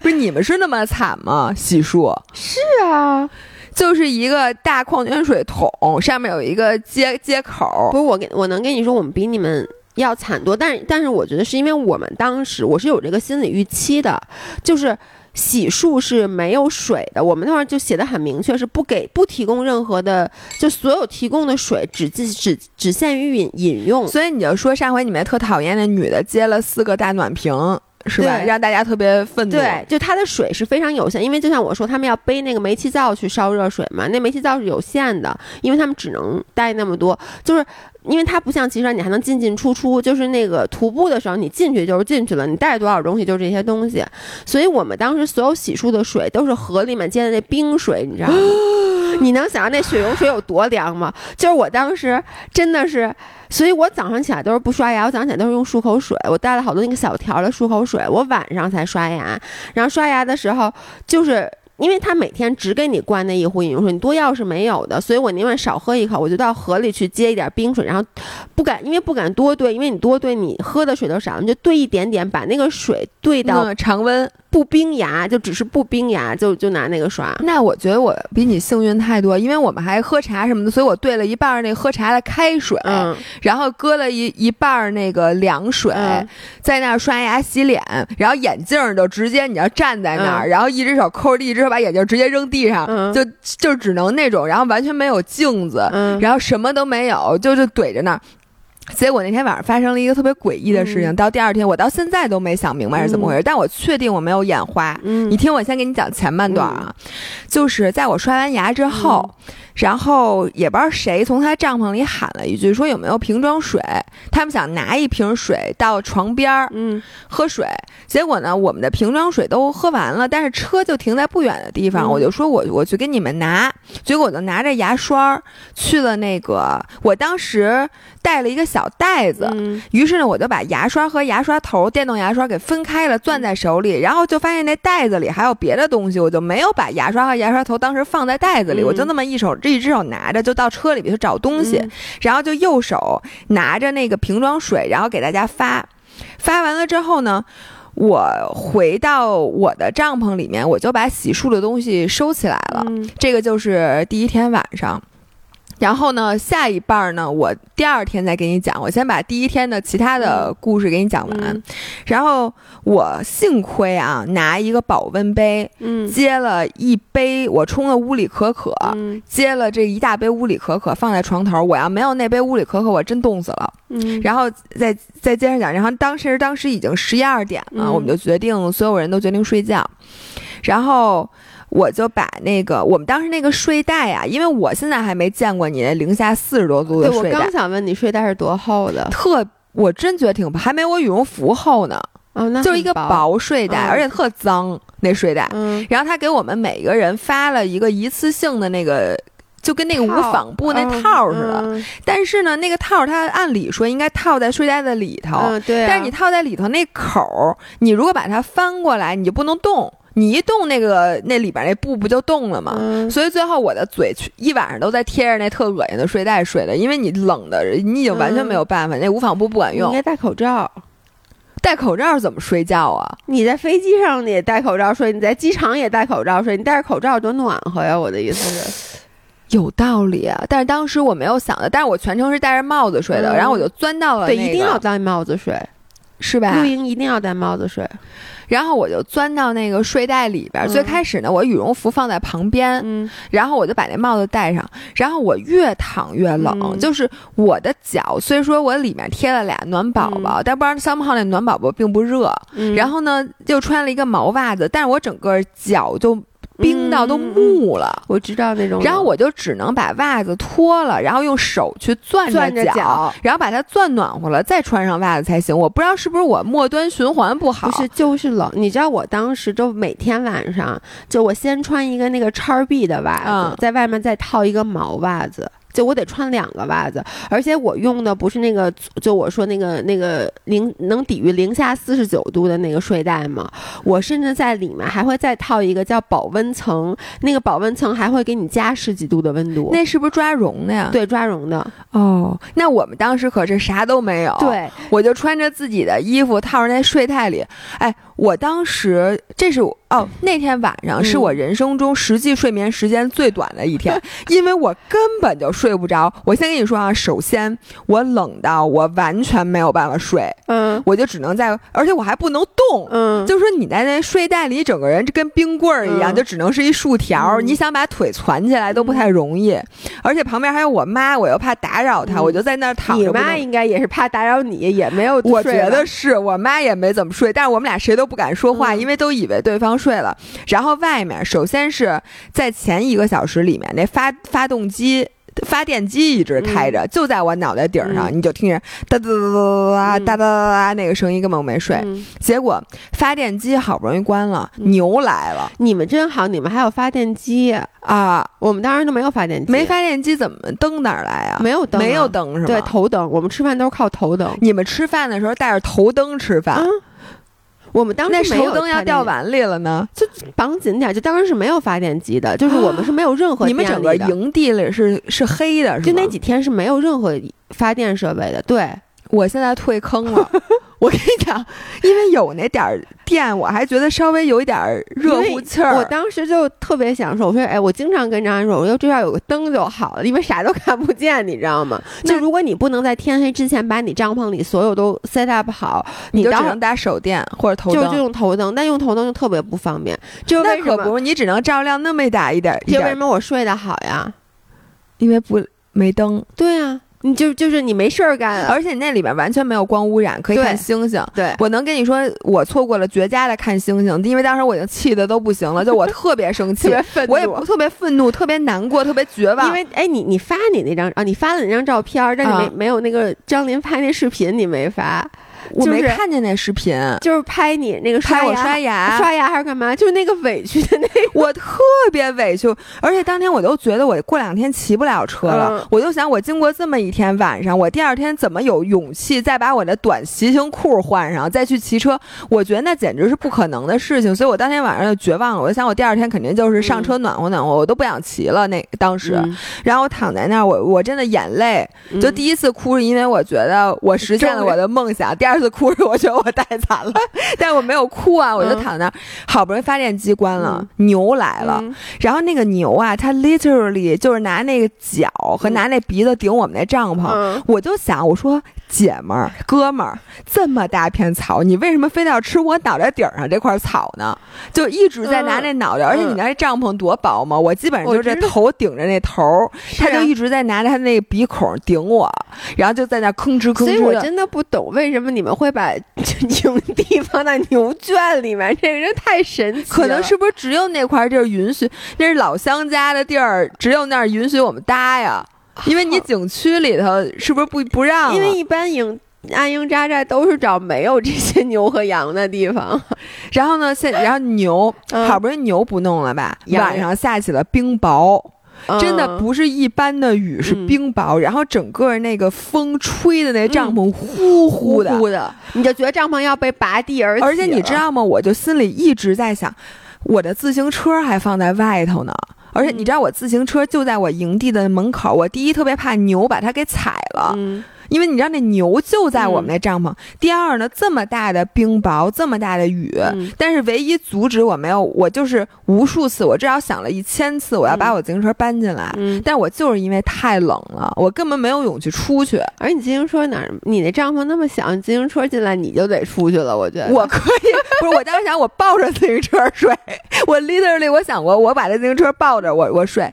不是你们是那么惨吗？洗漱是啊，就是一个大矿泉水桶，上面有一个接接口。不是我给我能跟你说，我们比你们要惨多，但是但是我觉得是因为我们当时我是有这个心理预期的，就是洗漱是没有水的，我们那会儿就写的很明确，是不给不提供任何的，就所有提供的水只只只只限于饮饮用。所以你就说上回你们特讨厌那女的接了四个大暖瓶。是吧？让大家特别愤怒。对，就它的水是非常有限，因为就像我说，他们要背那个煤气灶去烧热水嘛，那煤气灶是有限的，因为他们只能带那么多。就是因为它不像骑车，你还能进进出出。就是那个徒步的时候，你进去就是进去了，你带多少东西就是这些东西。所以我们当时所有洗漱的水都是河里面接的那冰水，你知道吗？你能想象那雪融水有多凉吗？就是我当时真的是。所以我早上起来都是不刷牙，我早上起来都是用漱口水，我带了好多那个小条的漱口水，我晚上才刷牙。然后刷牙的时候，就是因为他每天只给你灌那一壶饮用水，你多要是没有的，所以我宁愿少喝一口，我就到河里去接一点冰水，然后不敢，因为不敢多兑，因为你多兑，你喝的水都少，你就兑一点点，把那个水兑到常温。不冰牙就只是不冰牙，就就拿那个刷。那我觉得我比你幸运太多，因为我们还喝茶什么的，所以我兑了一半那喝茶的开水，然后搁了一一半那个凉水，在那儿刷牙洗脸，然后眼镜就直接你要站在那儿，然后一只手抠着，一只手把眼镜直接扔地上，就就只能那种，然后完全没有镜子，然后什么都没有，就就怼着那儿。结果那天晚上发生了一个特别诡异的事情，到第二天我到现在都没想明白是怎么回事，但我确定我没有眼花。你听我先给你讲前半段啊，就是在我刷完牙之后。然后也不知道谁从他帐篷里喊了一句，说有没有瓶装水？他们想拿一瓶水到床边儿，嗯，喝水。结果呢，我们的瓶装水都喝完了，但是车就停在不远的地方。我就说我我去给你们拿。结果我就拿着牙刷去了那个，我当时带了一个小袋子，于是呢，我就把牙刷和牙刷头、电动牙刷给分开了，攥在手里。然后就发现那袋子里还有别的东西，我就没有把牙刷和牙刷头当时放在袋子里，我就那么一手这。一只手拿着就到车里面去找东西，然后就右手拿着那个瓶装水，然后给大家发。发完了之后呢，我回到我的帐篷里面，我就把洗漱的东西收起来了。这个就是第一天晚上。然后呢，下一半儿呢，我第二天再给你讲。我先把第一天的其他的故事给你讲完。然后我幸亏啊，拿一个保温杯，接了一杯我冲了乌里可可，接了这一大杯乌里可可放在床头。我要没有那杯乌里可可，我真冻死了。然后再再接着讲。然后当时当时已经十一二点了，我们就决定所有人都决定睡觉。然后。我就把那个我们当时那个睡袋啊，因为我现在还没见过你那零下四十多度的睡袋。我刚想问你睡袋是多厚的？特，我真觉得挺薄，还没我羽绒服厚呢。哦，那就是一个薄睡袋，而且特脏那睡袋。嗯。然后他给我们每个人发了一个一次性的那个，就跟那个无纺布那套似的。但是呢，那个套它按理说应该套在睡袋的里头。嗯，对。但是你套在里头那口儿，你如果把它翻过来，你就不能动。你一动那个那里边那布不就动了吗？所以最后我的嘴一晚上都在贴着那特恶心的睡袋睡的，因为你冷的，你已经完全没有办法，那无纺布不管用。应该戴口罩，戴口罩怎么睡觉啊？你在飞机上你也戴口罩睡，你在机场也戴口罩睡，你戴着口罩多暖和呀！我的意思是，有道理啊。但是当时我没有想的，但是我全程是戴着帽子睡的，然后我就钻到了，对，一定要戴帽子睡，是吧？露营一定要戴帽子睡。然后我就钻到那个睡袋里边。最开始呢，我羽绒服放在旁边，然后我就把那帽子戴上。然后我越躺越冷，就是我的脚，虽说我里面贴了俩暖宝宝，但不知道三号那暖宝宝并不热。然后呢，就穿了一个毛袜子，但是我整个脚就。冰到都木了，我知道那种。然后我就只能把袜子脱了，然后用手去攥着脚，然后把它攥暖和了，再穿上袜子才行。我不知道是不是我末端循环不好，不是就是冷。你知道我当时就每天晚上，就我先穿一个那个叉 B 的袜子，在外面再套一个毛袜子。就我得穿两个袜子，而且我用的不是那个，就我说那个那个零能抵御零下四十九度的那个睡袋吗。我甚至在里面还会再套一个叫保温层，那个保温层还会给你加十几度的温度。那是不是抓绒的呀？对，抓绒的。哦，那我们当时可是啥都没有。对，我就穿着自己的衣服套着那睡袋里。哎，我当时这是哦，那天晚上是我人生中实际睡眠时间最短的一天，因为我根本就睡不着。我先跟你说啊，首先我冷到我完全没有办法睡，嗯。我就只能在，而且我还不能动。嗯，就说你在那睡袋里，整个人就跟冰棍儿一样，嗯。就只能是一竖条你想把腿攒起来都不太容易，而且旁边还有我妈，我又怕打扰她，嗯。我就在那儿躺你着你。妈应该也是怕打扰你，也没有我觉得是我妈也没怎么睡，但是我们俩谁都不敢说话，嗯。因为都以为对方睡了。然后外面首先是在前一个小时里面，那发发动机。发电机一直开着，就在我脑袋顶上，嗯你就听着哒哒哒哒哒哒哒哒哒那个声音，根本没睡。嗯结果发电机好不容易关了，嗯牛来了你们真好，你们还有发电机，啊！我们当时都没有发电机，没发电机怎么灯哪儿来啊？没有灯啊，没有灯是吗？对，头灯，我们吃饭都是靠头灯。你们吃饭的时候带着头灯吃饭，嗯，我们当时那没有头灯要掉碗里了呢？就绑紧点，就当时是没有发电机的，就是我们是没有任何你们整个营地里是是黑的，是？就那几天是没有任何发电设备的，对，我现在退坑了。我跟你讲，因为有那点儿电，我还觉得稍微有一点儿热乎气儿。我当时就特别想说，我说，哎，我经常跟张安说，我说这要有个灯就好了，因为啥都看不见，你知道吗？那就如果你不能在天黑之前把你帐篷里所有都 set up 好，你就只能打手电或者头就就。用头灯，但用头灯就特别不方便。就为什么？那可不，你只能照亮那么大一点一点，这为什么我睡得好呀？因为不没灯，对呀、你就就是你没事儿干啊，而且你那里边完全没有光污染，可以看星星。对，我能跟你说，我错过了绝佳的看星星，因为当时我已经气的都不行了，就我特别生 特气，别愤怒。我也不特别愤怒，特别难过，特别绝望。因为哎，你你发你那张啊，你发了那张照片儿，但是没、啊没有那个张琳拍那视频，你没发，我没就是看见那视频，就是拍你那个拍我刷牙，刷牙还是干嘛？就是那个委屈的那个，我特别委屈，而且当天我都觉得我过两天骑不了车了。嗯我就想，我经过这么一天晚上，我第二天怎么有勇气再把我的短骑行裤换上，再去骑车？我觉得那简直是不可能的事情。所以我当天晚上就绝望了。我就想，我第二天肯定就是上车暖和暖和，我都不想骑了。那当时，嗯然后我躺在那儿，我我真的眼泪，就第一次哭是因为我觉得我实现了我的梦想，第二次哭是我觉得我太惨了，但我没有哭啊，我就躺那儿，好不容易发电机关了，牛来了。嗯然后那个牛啊，它 literally 就是拿那个脚和拿那鼻子顶我们那帐篷。嗯我就想，我说姐们儿、哥们儿，这么大片草，你为什么非得要吃我脑袋顶上这块草呢？就一直在拿那脑袋，而且你那帐篷多薄嘛，我基本上就是头顶着那头儿，他就一直在拿着他那个鼻孔顶我，然后就在那吭哧吭哧。所以我真的不懂为什么你们会把 营地放在牛圈里面，这个人太神奇了。可能是不是只有那块地儿允许？那是老乡家的地儿，只有那儿允许我们搭呀。因为你景区里头是不是不不让啊？因为一般营安营扎寨都是找没有这些牛和羊的地方。然后呢，现然后牛、嗯好不容易牛不弄了吧，晚上下起了冰雹，真的嗯不是一般的雨，是嗯冰雹。然后整个那个风吹的那帐篷呼呼的，呼的，你就觉得帐篷要被拔地而起而且你知，道吗？我就心里一直在想，我的自行车还放在外头呢。而且你知道，我自行车就在我营地的门口。我第一特别怕牛把它给踩了，嗯，因为你知道那牛就在我们那帐篷。第二呢，这么大的冰雹，这么大的雨，嗯但是唯一阻止我没有，我就是无数次，我至少想了一千次，我要把我自行车搬进来。嗯，但我就是因为太冷了，我根本没有勇气出去。而你自行车哪儿？你那帐篷那么小，你自行车进来你就得出去了。我觉得我可以，不是我当时想，我抱着自行车睡，我 literally 我想过，我把这自行车抱着我我睡，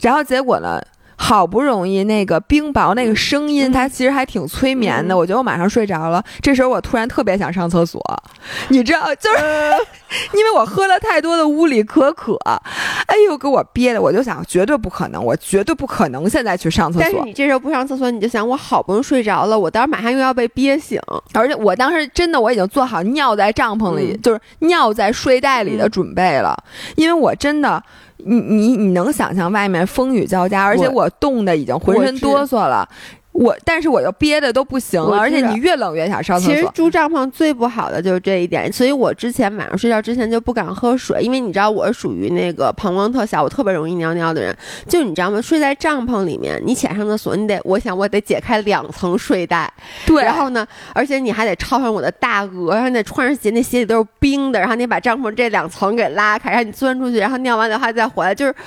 然后结果呢？好不容易那个冰雹那个声音，嗯它其实还挺催眠的。嗯我觉得我马上睡着了。这时候我突然特别想上厕所，你知道，就是因为我喝了太多的乌里可可，哎呦，给我憋的，我就想绝对不可能，我绝对不可能现在去上厕所但是所。你这时候不上厕所，你就想我好不容易睡着了，我当时马上又要被憋醒。而且我当时真的我已经做好尿在帐篷里，嗯就是尿在睡袋里的准备了，因为我真的。你你你能想象外面风雨交加，而且我我冻得已经浑身哆嗦了。我，但是我又憋的都不行了，而且你越冷越想上厕所。其实住帐篷最不好的就是这一点，所以我之前晚上睡觉之前就不敢喝水，因为你知道我是属于那个膀胱特小，我特别容易尿尿的人。就你知道吗？睡在帐篷里面，你浅上厕所，你得，我想我得解开两层睡袋，对，然后呢，而且你还得套上我的大鹅，然后你得穿上鞋，那鞋里都是冰的，然后你把帐篷这两层给拉开，然后你钻出去，然后尿完的话再回来，就是，就。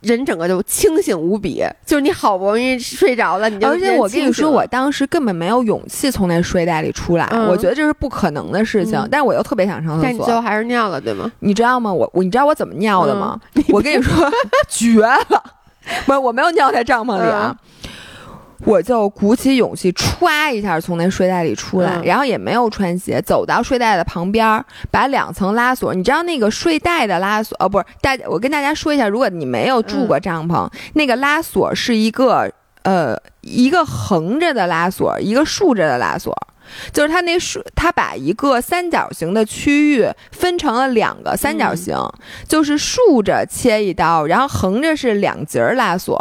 人整个就清醒无比，就是你好不容易睡着了，你就而且我跟你说，我当时根本没有勇气从那睡袋里出来，我觉得这是不可能的事情。但是我又特别想上厕所，但你最后还是尿了，对吗？你知道吗？我我你知道我怎么尿的吗？我跟你说，绝了！不是我没有尿在帐篷里啊。我就鼓起勇气，歘一下从那睡袋里出来，然后也没有穿鞋，走到睡袋的旁边，把两层拉锁。你知道那个睡袋的拉锁？哦，不是，大我跟大家说一下，如果你没有住过帐篷，那个拉锁是一个呃一个横着的拉锁，一个竖着的拉锁，就是它那竖，它把一个三角形的区域分成了两个三角形，就是竖着切一刀，然后横着是两节拉锁，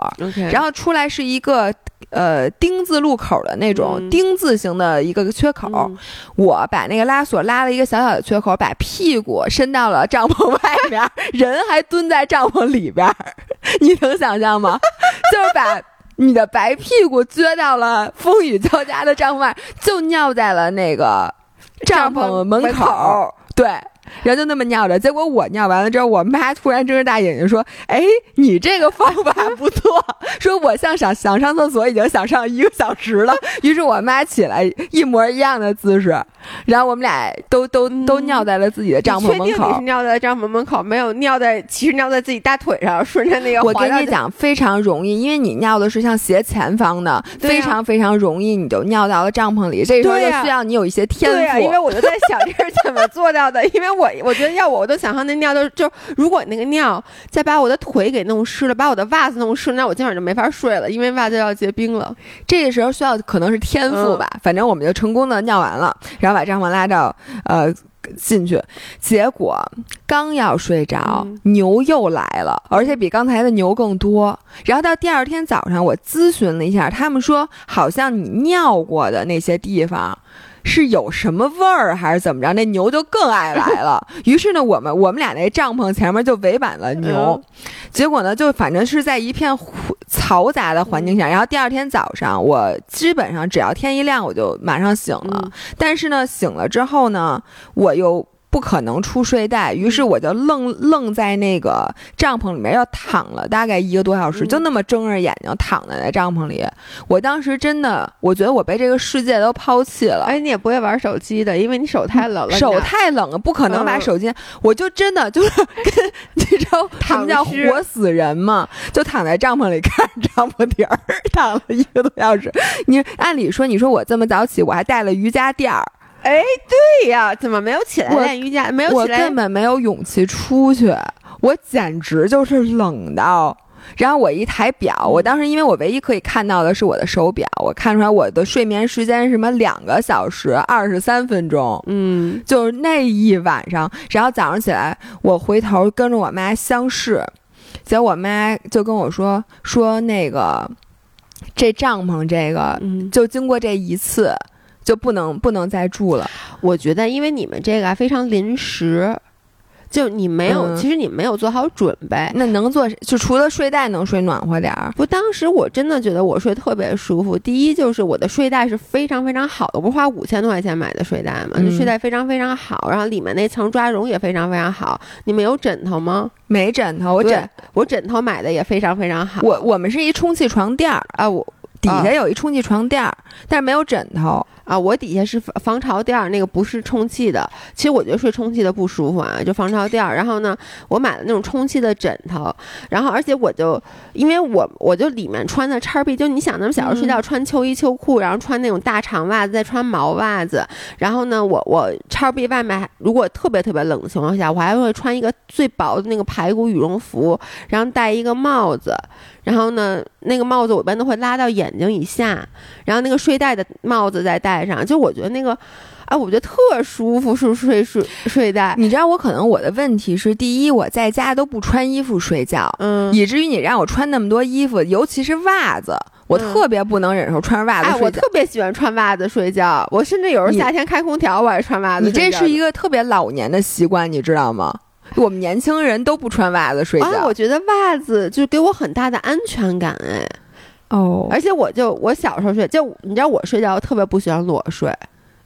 然后出来是一个。呃，丁字路口的那种丁字形的一个缺口，我把那个拉锁拉了一个小小的缺口，把屁股伸到了帐篷外面，人还蹲在帐篷里边，你能想象吗？就是把你的白屁股撅到了风雨交加的帐篷外，就尿在了那个帐篷门口，对。然后就那么尿着，结果我尿完了之后，我妈突然睁着大眼睛说：“哎，你这个方法不错。”说我像想想上厕所，已经想上一个小时了。于是我妈起来一模一样的姿势，然后我们俩都都都尿在了自己的帐篷门口。确定你是尿在帐篷门口，没有尿在，其实尿在自己大腿上，顺着那个。我跟你讲，非常容易，因为你尿的是像斜前方的，非常非常容易，你就尿到了帐篷里。这时候就需要你有一些天赋。因为我就在想这是怎么做到的，因为。我我觉得要我我都想象那尿都就如果那个尿再把我的腿给弄湿了，把我的袜子弄湿了，那我今晚就没法睡了，因为袜子要结冰了。这个时候需要可能是天赋吧，反正我们就成功的尿完了，然后把帐篷拉到呃进去，结果刚要睡着，牛又来了，而且比刚才的牛更多。然后到第二天早上，我咨询了一下，他们说好像你尿过的那些地方。是有什么味儿还是怎么着？那牛就更爱来了。于是呢，我们我们俩那帐篷前面就围满了牛。结果呢，就反正是在一片嘈杂的环境下。然后第二天早上，我基本上只要天一亮，我就马上醒了。但是呢，醒了之后呢，我又。不可能出睡袋，于是我就愣愣在那个帐篷里面，要躺了大概一个多小时，就那么睁着眼睛躺在那帐篷里。我当时真的，我觉得我被这个世界都抛弃了。哎，你也不会玩手机的，因为你手太冷了。手太冷了，不可能把手机。我就真的就是跟 你知道他们叫活死人嘛，就躺在帐篷里看帐篷底儿，躺了一个多小时。你按理说，你说我这么早起，我还带了瑜伽垫儿。哎，对呀，怎么没有起来练瑜伽？没有起来，我根本没有勇气出去，我简直就是冷到。然后我一抬表，我当时因为我唯一可以看到的是我的手表，我看出来我的睡眠时间是什么两个小时二十三分钟。嗯，就是那一晚上，然后早上起来，我回头跟着我妈相视，结果我妈就跟我说说那个这帐篷这个，就经过这一次。就不能不能再住了。我觉得，因为你们这个非常临时，就你没有，其实你没有做好准备。那能做，就除了睡袋能睡暖和点儿。不，当时我真的觉得我睡特别舒服。第一就是我的睡袋是非常非常好的，我不是花五千多块钱买的睡袋嘛，那睡袋非常非常好，然后里面那层抓绒也非常非常好。你们有枕头吗？没枕头，我枕我枕头买的也非常非常好。我我们是一充气床垫儿啊，我底下有一充气床垫儿，但是没有枕头。啊，我底下是防潮垫儿，那个不是充气的。其实我觉得睡充气的不舒服啊，就防潮垫儿。然后呢，我买了那种充气的枕头。然后，而且我就因为我我就里面穿的叉 B，就你想，咱们小时候睡觉穿秋衣秋裤，然后穿那种大长袜子，再穿毛袜子。然后呢，我我叉 B 外面如果特别特别冷的情况下，我还会穿一个最薄的那个排骨羽绒服，然后戴一个帽子。然后呢，那个帽子我一般都会拉到眼睛以下，然后那个睡袋的帽子再戴上。就我觉得那个，啊，我觉得特舒服，是睡睡睡袋。你知道我可能我的问题是，第一我在家都不穿衣服睡觉，嗯，以至于你让我穿那么多衣服，尤其是袜子。我特别不能忍受穿袜子睡觉。我特别喜欢穿袜子睡觉，我甚至有时候夏天开空调，我也穿袜子。你这是一个特别老年的习惯，你知道吗？我们年轻人都不穿袜子睡觉。我觉得袜子就给我很大的安全感，哎，哦，而且我就我小时候睡，就你知道我睡觉特别不喜欢裸睡。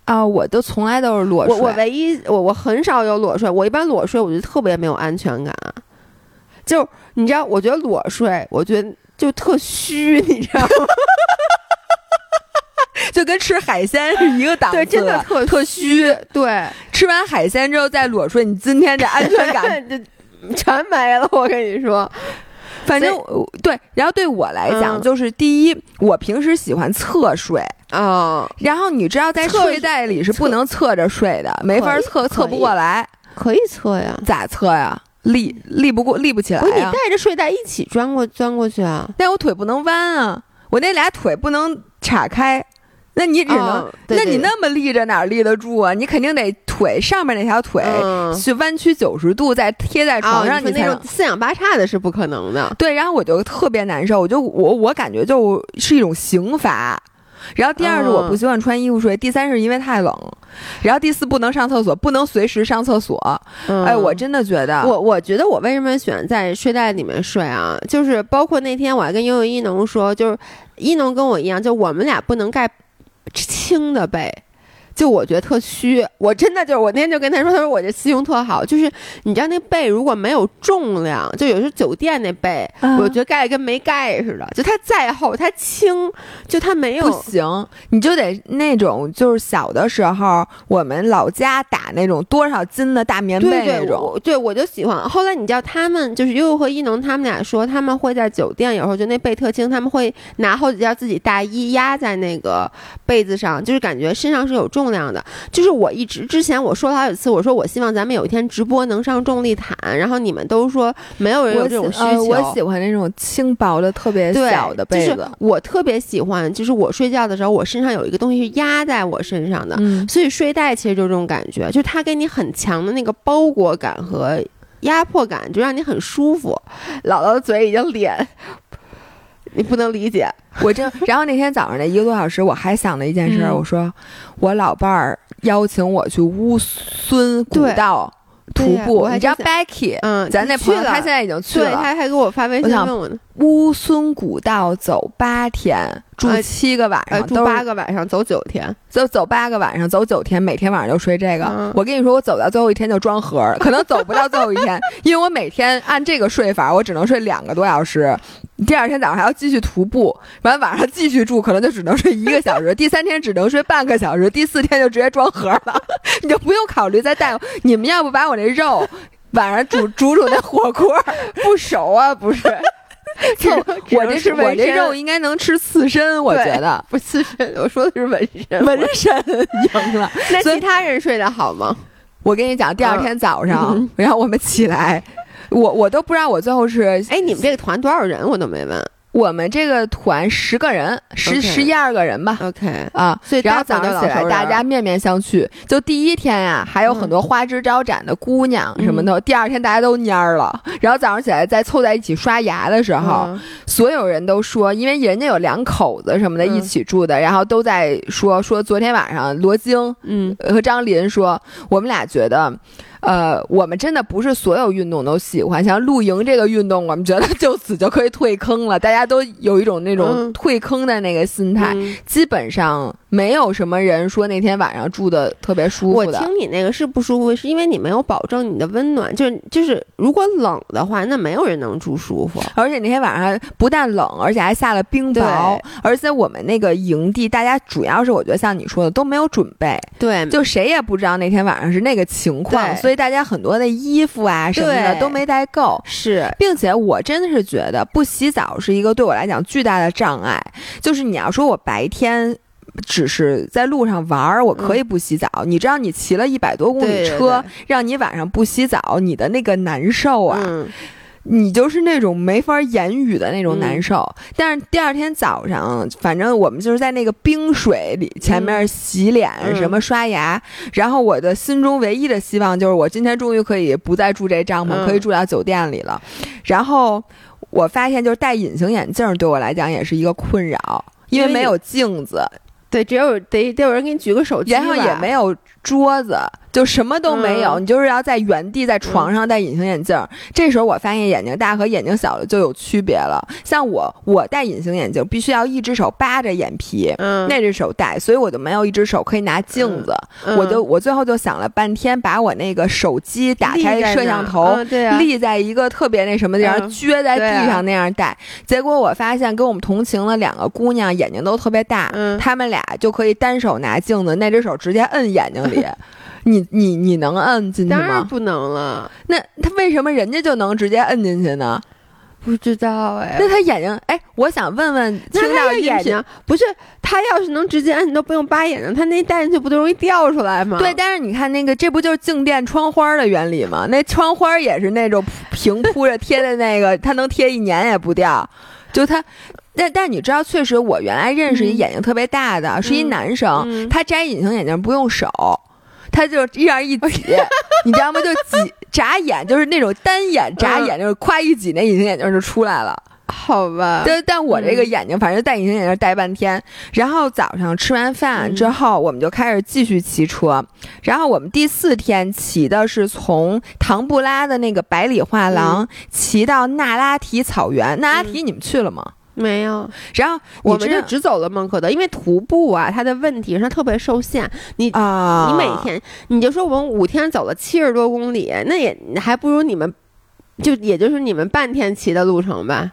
啊，我都从来都是裸睡。我我唯一我我很少有裸睡，我一般裸睡我就特别没有安全感。就你知道，我觉得裸睡，我觉得就特虚，你知道吗？就跟吃海鲜是一个档次，对，真的特特虚。对，吃完海鲜之后再裸睡，你今天这安全感就全没了。我跟你说。反正对，然后对我来讲，就是第一，我平时喜欢侧睡啊。然后你知道，在睡袋里是不能侧着睡的，没法侧，侧不过来。可以侧呀？咋侧呀？立立不过，立不起来。不是你带着睡袋一起钻过钻过去啊？但我腿不能弯啊，我那俩腿不能岔开。那你只能，那你那么立着哪立得住啊？你肯定得腿上面那条腿去弯曲九十度，再贴在床上，你才能四仰八叉的是不可能的。对，然后我就特别难受，我就我我感觉就是一种刑罚。然后第二是我不习惯穿衣服睡，第三是因为太冷，然后第四不能上厕所，不能随时上厕所。哎，我真的觉得，我我觉得我为什么喜欢在睡袋里面睡啊？就是包括那天我还跟悠悠一农说，就是一农跟我一样，就我们俩不能盖。轻的背。就我觉得特虚，我真的就是我那天就跟他说，他说我这信用特好，就是你知道那被如果没有重量，就有时候酒店那被，我觉得盖跟没盖似的，就它再厚它轻，就它没有不行，你就得那种就是小的时候我们老家打那种多少斤的大棉被那种，对我就喜欢。后来你知道他们就是悠悠和一农他们俩说，他们会在酒店有时候就那被特轻，他们会拿好几件自己大衣压在那个被子上，就是感觉身上是有重。重量的，就是我一直之前我说了好几次，我说我希望咱们有一天直播能上重力毯，然后你们都说没有人有这种需求。我喜欢那种轻薄的、特别小的被子。我特别喜欢，就是我睡觉的时候，我身上有一个东西是压在我身上的，所以睡袋其实就这种感觉，就是它给你很强的那个包裹感和压迫感，就让你很舒服。姥姥的嘴已经咧。你不能理解，我这。然后那天早上那一个多小时，我还想了一件事，我说我老伴儿邀请我去乌孙古道徒步，你知道 Becky，嗯，咱那朋友他现在已经去了，他还给我发微信问我呢。乌孙古道走八天，住七个晚上，住八个晚上，走九天，走走八个晚上，走九天，每天晚上就睡这个。我跟你说，我走到最后一天就装盒，可能走不到最后一天，因为我每天按这个睡法，我只能睡两个多小时。第二天早上还要继续徒步，完晚上继续住，可能就只能睡一个小时。第三天只能睡半个小时，第四天就直接装盒了，你就不用考虑再带。你们要不把我那肉晚上煮煮煮那火锅不熟啊？不是。我这是我这肉应该能吃刺身，我觉得不刺身。我说的是纹身，纹身 赢了。那其他人睡得好吗？我跟你讲，第二天早上，然后我们起来，我我都不知道我最后是哎，你们这个团多少人？我都没问。我们这个团十个人，十十一二个人吧。OK 啊，所以然后早上起来大家面面相觑。就第一天呀，还有很多花枝招展的姑娘什么的。第二天大家都蔫儿了。然后早上起来再凑在一起刷牙的时候，所有人都说，因为人家有两口子什么的一起住的，然后都在说说昨天晚上罗京嗯和张林说，我们俩觉得。呃，我们真的不是所有运动都喜欢，像露营这个运动，我们觉得就此就可以退坑了。大家都有一种那种退坑的那个心态，基本上没有什么人说那天晚上住的特别舒服的。我听你那个是不舒服，是因为你没有保证你的温暖，就是就是如果冷的话，那没有人能住舒服。而且那天晚上不但冷，而且还下了冰雹，而且我们那个营地，大家主要是我觉得像你说的都没有准备，对，就谁也不知道那天晚上是那个情况，所以。大家很多的衣服啊什么的都没带够，是，并且我真的是觉得不洗澡是一个对我来讲巨大的障碍。就是你要说我白天只是在路上玩儿，我可以不洗澡。你知道，你骑了一百多公里车，让你晚上不洗澡，你的那个难受啊。你就是那种没法言语的那种难受，但是第二天早上，反正我们就是在那个冰水里前面洗脸，什么刷牙，然后我的心中唯一的希望就是我今天终于可以不再住这帐篷，可以住到酒店里了。然后我发现就是戴隐形眼镜对我来讲也是一个困扰，因为没有镜子。对，只有得得有人给你举个手机，然后也没有桌子。就什么都没有，你就是要在原地在床上戴隐形眼镜。这时候我发现眼睛大和眼睛小的就有区别了。像我，我戴隐形眼镜必须要一只手扒着眼皮，那只手戴，所以我就没有一只手可以拿镜子。我就我最后就想了半天，把我那个手机打开摄像头，立在一个特别那什么地方，撅在地上那样戴。结果我发现跟我们同行的两个姑娘眼睛都特别大，她们俩就可以单手拿镜子，那只手直接摁眼睛里。你你你能摁进去吗？当然不能了。那他为什么人家就能直接摁进去呢？不知道哎。那他眼睛哎，我想问问，听到眼睛不是他要是能直接摁，你都不用扒眼睛，他那戴进去不就容易掉出来吗？对，但是你看那个，这不就是静电窗花的原理吗？那窗花也是那种平铺着贴的那个，它能贴一年也不掉。就他，但但你知道，确实我原来认识一眼睛特别大的，是一男生，他摘隐形眼镜不用手。他就一样一挤，你知道吗？就挤眨眼，就是那种单眼眨眼，就是夸一挤，那隐形眼镜就出来了。好吧，但但我这个眼睛，反正戴隐形眼镜戴半天。然后早上吃完饭之后，我们就开始继续骑车。然后我们第四天骑的是从唐布拉的那个百里画廊骑到那拉提草原。那拉提你们去了吗？没有，然后我们就只走了孟克德，因为徒步啊，它的问题是它特别受限。你啊，你每天你就说我们五天走了七十多公里，那也还不如你们，就也就是你们半天骑的路程吧。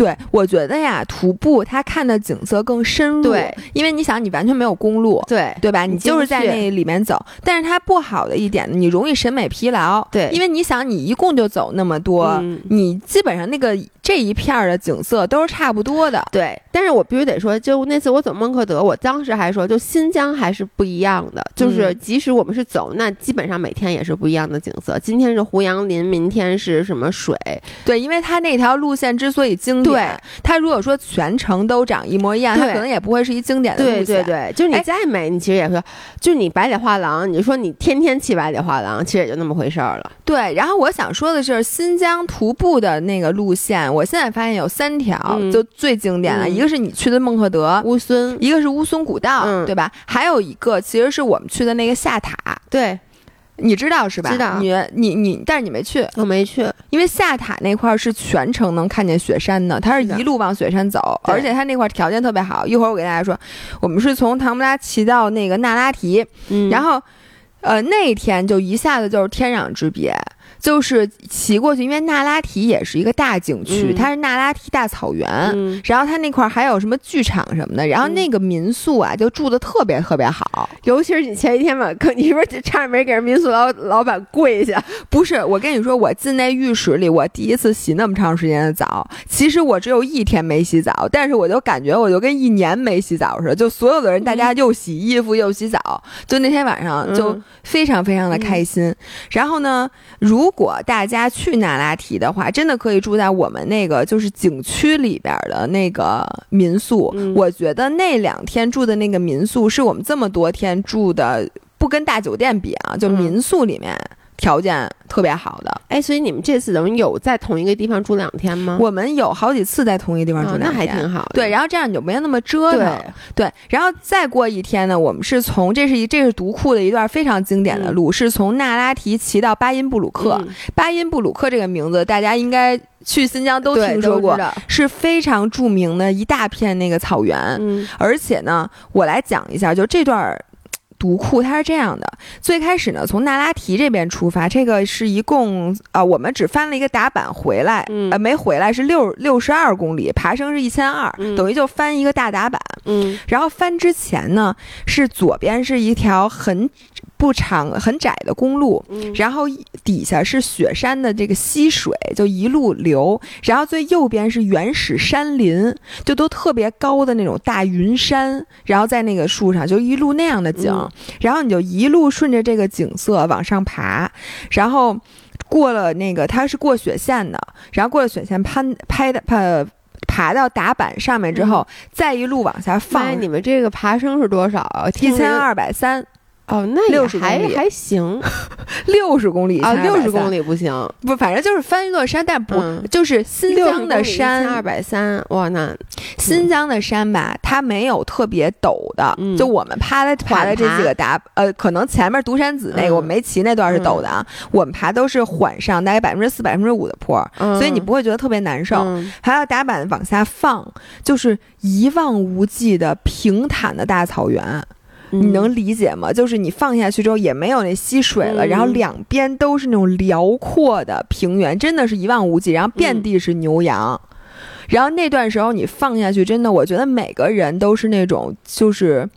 对，我觉得呀，徒步它看的景色更深入，对，因为你想，你完全没有公路，对，对吧？你就是在那里面走，但是它不好的一点，你容易审美疲劳，对，因为你想，你一共就走那么多，你基本上那个这一片儿的景色都是差不多的，对。但是我必须得说，就那次我走孟克德，我当时还说，就新疆还是不一样的，就是即使我们是走，那基本上每天也是不一样的景色。今天是胡杨林，明天是什么水？对，因为它那条路线之所以经典。对，它如果说全程都长一模一样，它可能也不会是一经典的路线。对对。对，就是你再美，你其实也是，就是你百里画廊，你说你天天去百里画廊，其实也就那么回事儿了。对，然后我想说的是，新疆徒步的那个路线，我现在发现有三条，就最经典的，一个是你去的孟赫德乌孙，一个是乌孙古道，对吧？还有一个其实是我们去的那个下塔，对。你知道是吧？知道。你你你，但是你没去，我没去，因为下塔那块是全程能看见雪山的，它是一路往雪山走，而且它那块条件特别好。一会儿我给大家说，我们是从唐布拉骑到那个那拉提，然后，呃，那天就一下子就是天壤之别。就是骑过去，因为那拉提也是一个大景区，它是那拉提大草原，然后它那块还有什么剧场什么的，然后那个民宿啊就住的特别特别好，尤其是你前一天晚可你是不是差点没给人民宿老老板跪下？不是，我跟你说，我进那浴室里，我第一次洗那么长时间的澡，其实我只有一天没洗澡，但是我就感觉我就跟一年没洗澡似的，就所有的人大家又洗衣服又洗澡，就那天晚上就非常非常的开心。然后呢，如如果大家去那拉提的话，真的可以住在我们那个就是景区里边的那个民宿。我觉得那两天住的那个民宿是我们这么多天住的，不跟大酒店比啊，就民宿里面。条件特别好的，哎，所以你们这次等于有在同一个地方住两天吗？我们有好几次在同一个地方住两天，那还挺好。对，然后这样你就没有那么折腾。对，然后再过一天呢，我们是从这是一这是独库的一段非常经典的路，是从那拉提骑到巴音布鲁克。巴音布鲁克这个名字大家应该去新疆都听说过，是非常著名的一大片那个草原。嗯，而且呢，我来讲一下，就这段。独库它是这样的，最开始呢，从那拉提这边出发，这个是一共啊，我们只翻了一个打板回来，呃，没回来是六六十二公里，爬升是一千二，等于就翻一个大打板。嗯，然后翻之前呢，是左边是一条很。不长很窄的公路，然后底下是雪山的这个溪水，就一路流。然后最右边是原始山林，就都特别高的那种大云山。然后在那个树上，就一路那样的景。然后你就一路顺着这个景色往上爬，然后过了那个它是过雪线的，然后过了雪线攀拍的呃爬到打板上面之后，再一路往下放。你们这个爬升是多少？一千二百三。哦，那60公还里。还行。六十公里啊，六十公里里不行，不，反正就是翻一座山，但不、嗯。就是新疆的山二，百三，哇，那新疆的山吧，它没有特别陡的，嗯。就我们爬的爬的这几个达，呃，可能前面独山子那个、嗯我们没骑那段是陡的啊，我们爬都是缓上，大概百分之四、百分之五的坡，嗯。所以你不会觉得特别难受。嗯。还有打板往下放，就是一望无际的平坦的大草原，你嗯能理解吗？就是你放下去之后也没有那溪水了，嗯然后两边都是那种辽阔的平原，真的是一望无际，然后遍地是牛羊。然后那段时候你放下去，真的，我觉得每个人都是那种就是。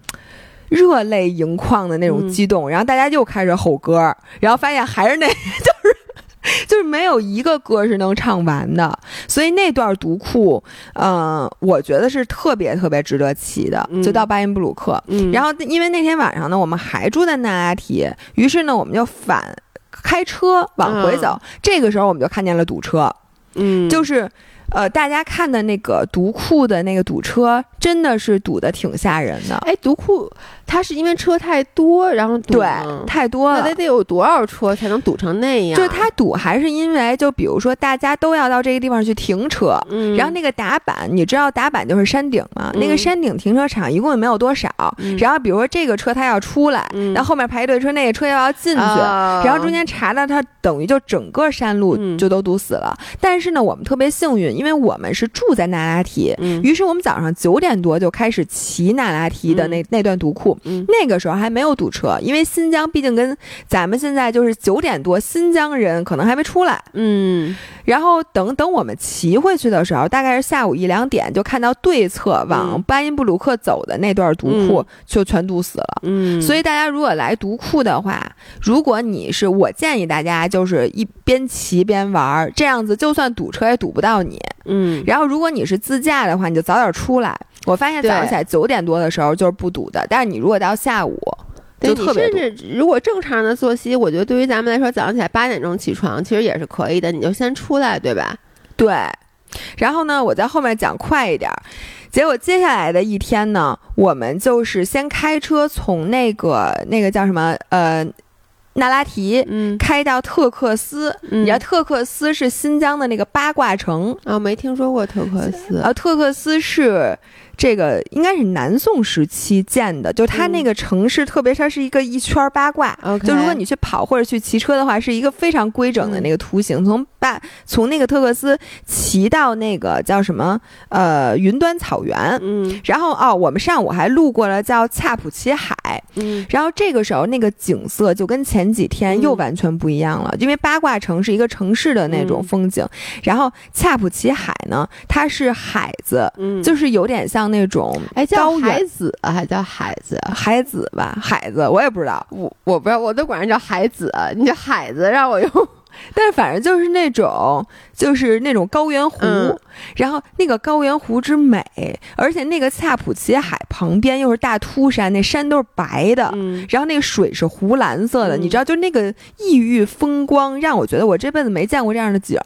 热泪盈眶的那种嗯激动，然后大家又开始吼歌，然后发现还是那，就 是 就是没有一个歌是能唱完的，所以那段独库，嗯、我觉得是特别特别值得骑的，嗯就到巴音布鲁克，嗯，然后因为那天晚上呢，我们还住在那拉提，于是呢，我们就反开车往回走。这个时候我们就看见了堵车，嗯，就是呃，大家看的那个独库的那个堵车，真的是堵得挺吓人的。哎，独库它是因为车太多，然后堵对，太多了那得。得有多少车才能堵成那样？就是它堵，还是因为就比如说大家都要到这个地方去停车，嗯，然后那个打板，你知道打板就是山顶嘛？嗯那个山顶停车场一共也没有多少。嗯然后比如说这个车它要出来，嗯然后后面排一队车那个车又要进去，啊然后中间查到它等于就整个山路嗯就都堵死了。但是呢，我们特别幸运，因为我们是住在那拉提，嗯于是我们早上九点多就开始骑那拉提的那、那段独库。嗯那个时候还没有堵车，因为新疆毕竟跟咱们现在就是九点多，新疆人可能还没出来。嗯然后等等我们骑回去的时候，大概是下午一两点，就看到对侧往嗯巴音布鲁克走的那段独库嗯就全堵死了。嗯，所以大家如果来独库的话，如果你是我建议大家就是一边骑边玩儿，这样子就算堵车也堵不到你。嗯然后如果你是自驾的话，你就早点出来。我发现早上起来九点多的时候就是不堵的，但是你如果到下午就对特别堵。你甚至如果正常的作息，我觉得对于咱们来说，早上起来八点钟起床其实也是可以的，你就先出来，对吧？对，然后呢，我在后面讲快一点儿。结果接下来的一天呢，我们就是先开车从那个那个叫什么呃那拉提嗯开到特克斯。嗯你知道特克斯是新疆的那个八卦城，啊，没听说过特克斯然后特克斯是这个应该是南宋时期建的，就它那个城市，特别它是一个一圈八卦。就如果你去跑或者去骑车的话，是一个非常规整的那个图形，从八从那个特克斯骑到那个叫什么呃云端草原。嗯。然后哦，我们上午还路过了叫恰普奇海，嗯。然后这个时候那个景色就跟前几天又嗯完全不一样了，因为八卦城是一个城市的那种嗯。风景，然后恰普奇海呢，它是海子，嗯，就是有点像那种哎叫海子啊还叫海子啊？海子吧，海子我也不知道，我我不知道，我都管人叫海子，你叫海子让我用。但是反正就是那种就是那种高原湖，嗯然后那个高原湖之美，而且那个恰普齐海旁边又是大秃山，那山都是白的。嗯然后那个水是湖蓝色的，嗯你知道，就那个异域风光，让我觉得我这辈子没见过这样的景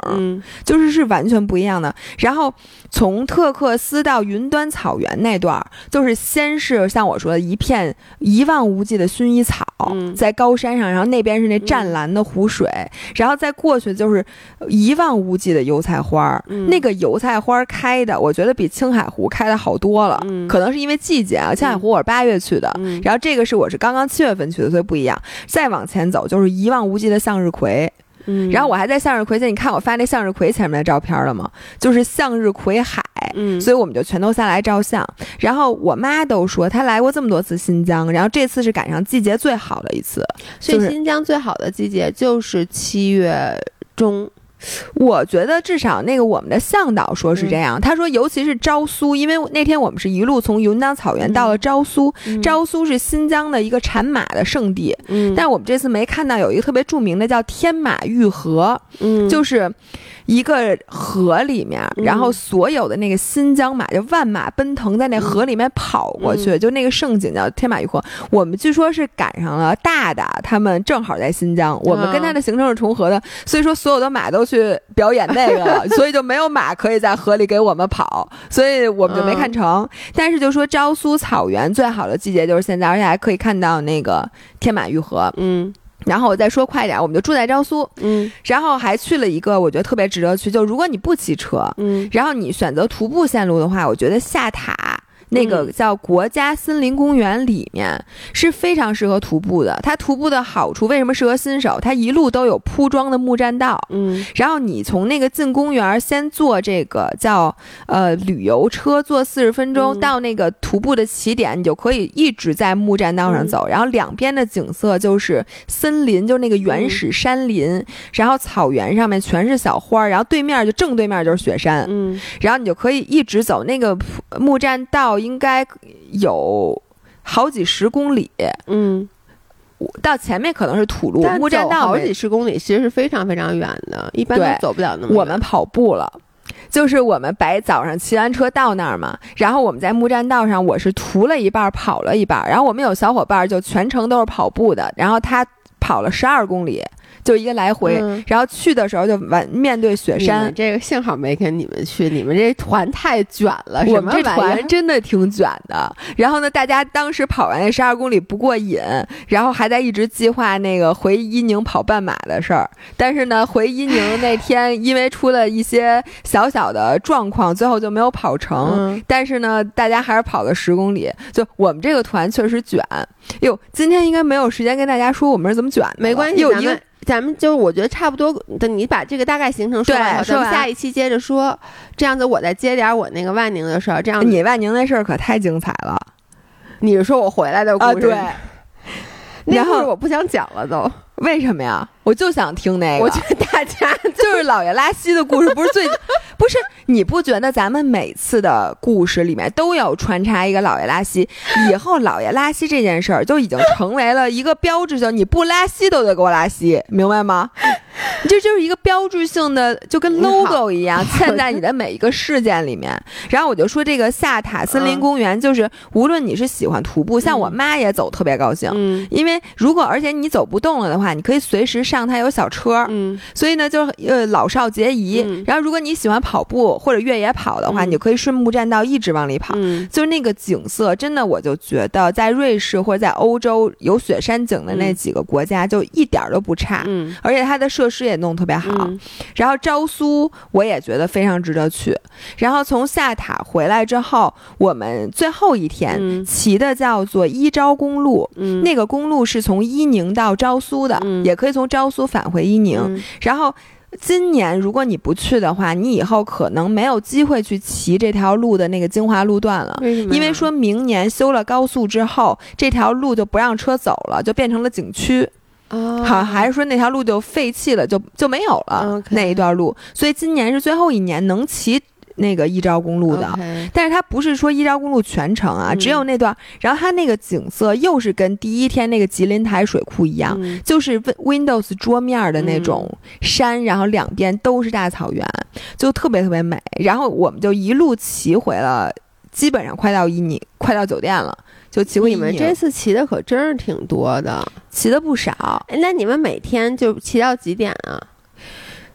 就是是完全不一样的。然后从特克斯到云端草原那段儿，就是先是像我说的一片一望无际的薰衣草，嗯在高山上，然后那边是那湛蓝的湖水，然后再过去就是一望无际的油菜花儿。嗯那个油菜花儿开的，我觉得比青海湖开的好多了。嗯可能是因为季节啊，青海湖我是八月去的。嗯然后这个是我是刚刚七月份去的，所以不一样。再往前走就是一望无际的向日葵，嗯，然后我还在向日葵前，你看我发那向日葵前面的照片了吗？就是向日葵海，嗯，所以我们就全都下来照相。然后我妈都说她来过这么多次新疆，然后这次是赶上季节最好的一次。所以新疆最好的季节就是七月中。我觉得至少那个我们的向导说是这嗯样，他说尤其是昭苏，因为那天我们是一路从云南草原到了昭苏，嗯。昭苏是新疆的一个产马的圣地，嗯，但我们这次没看到有一个特别著名的叫天马玉河，嗯。就是一个河里面，嗯然后所有的那个新疆马就万马奔腾在那河里面跑过去，嗯。就那个盛景叫天马玉河。我们据说是赶上了大大他们正好在新疆，我们跟他的行程是重合的，所以说所有的马都去表演那个了，所以就没有马可以在河里给我们跑，所以我们就没看成。但是就说昭苏草原最好的季节就是现在，而且还可以看到那个天马玉河。嗯然后我再说快点，我们就住在昭苏，嗯然后还去了一个我觉得特别值得去，就如果你不骑车，嗯然后你选择徒步线路的话，我觉得下塔。那个叫国家森林公园里面是非常适合徒步的。它徒步的好处为什么适合新手？它一路都有铺装的木栈道，嗯。然后你从那个进公园先坐这个叫呃旅游车，坐四十分钟、嗯。到那个徒步的起点，你就可以一直在木栈道上嗯。走。然后两边的景色就是森林，就是那个原始山林，然后草原上面全是小花儿，然后对面就正对面就是雪山，嗯。然后你就可以一直走那个木栈道，应该有好几十公里。嗯，到前面可能是土路，但木栈道好几十公里，其实是非常非常远的，一般都走不了那么远。我们跑步了。就是我们白早上骑完车到那儿嘛，然后我们在木栈道上，我是徒了一半，跑了一半，然后我们有小伙伴就全程都是跑步的，然后他跑了十二公里，就一个来回，嗯然后去的时候就完面对雪山，这个幸好没跟你们去，你们这团太卷了，我们这团真的挺卷的。然后呢，大家当时跑完那十二公里不过瘾，然后还在一直计划那个回伊宁跑半马的事儿。但是呢，回伊宁那天因为出了一些小小的状况，最后就没有跑成。嗯但是呢，大家还是跑了十公里。就我们这个团确实卷。哟，今天应该没有时间跟大家说我们是怎么卷的，没关系，又一个咱们就我觉得差不多。等你把这个大概行程说完以后，咱们下一期接着说。这样子，我再接点我那个万宁的事儿。这样子，你万宁那事儿可太精彩了你是说我回来的故啊！事？对，那然后故事我不想讲了都。为什么呀？我就想听那个。我觉得大家就是老爷拉稀的故事，不是最，不是你不觉得咱们每次的故事里面都有穿插一个老爷拉稀？以后老爷拉稀这件事儿就已经成为了一个标志性，你不拉稀都得给我拉稀，明白吗？这就是一个标志性的，就跟 logo 一样，嵌在你的每一个事件里面。然后我就说这个下塔森林公园，就是无论你是喜欢徒步，像我妈也走特别高兴。嗯因为如果而且你走不动了的话，你可以随时上它有小车，嗯所以呢，就是呃老少皆宜。嗯然后，如果你喜欢跑步或者越野跑的话，嗯。你就可以顺木栈道一直往里跑。嗯。就是那个景色，真的，我就觉得在瑞士或者在欧洲有雪山景的那几个国家，就一点儿都不差。嗯。而且它的设施也弄特别好，嗯。然后昭苏我也觉得非常值得去。然后从下塔回来之后，我们最后一天嗯。骑的叫做伊昭公路，嗯。那个公路是从伊宁到昭苏的，嗯。也可以从昭苏返回伊宁。嗯。然后今年如果你不去的话，你以后可能没有机会去骑这条路的那个精华路段了。为什么？因为说明年修了高速之后，这条路就不让车走了，就变成了景区。啊，好，还是说那条路就废弃了，就就没有了那一段路。所以今年是最后一年能骑那个一招公路的。但是它不是说一招公路全程啊，嗯只有那段。然后它那个景色又是跟第一天那个吉林台水库一样，嗯就是 Win Windows 桌面的那种山，然后两边都是大草原，就特别特别美。然后我们就一路骑回了，基本上快到伊宁，快到酒店了，就骑回。你们这次骑的可真是挺多的。骑的不少，哎那你们每天就骑到几点啊？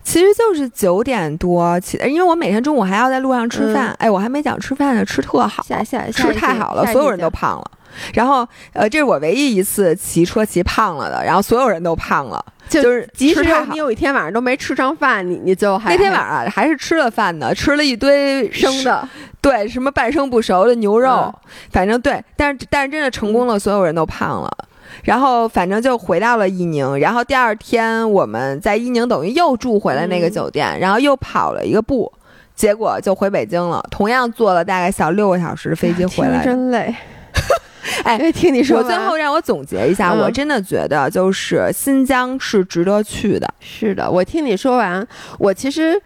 其实就是九点多起的，因为我每天中午还要在路上吃饭。嗯哎，我还没讲吃饭呢，吃特好，下下下吃太好了，所有人都胖了。然后，呃，这是我唯一一次骑车骑胖了的，然后所有人都胖了，就就是即使你。有一天晚上都没吃上饭，你你最后还那天晚上还是吃了饭的，吃了一堆生，的，对，什么半生不熟的牛肉，嗯反正对，但是但是真的成功了，所有人都胖了。然后反正就回到了伊宁，然后第二天我们在伊宁等于又住回了那个嗯酒店，然后又跑了一个步，结果就回北京了，同样坐了大概小六个小时的飞机回来。真累。哎听你说我，最后让我总结一下，嗯我真的觉得就是新疆是值得去的。是的，我听你说完，我其实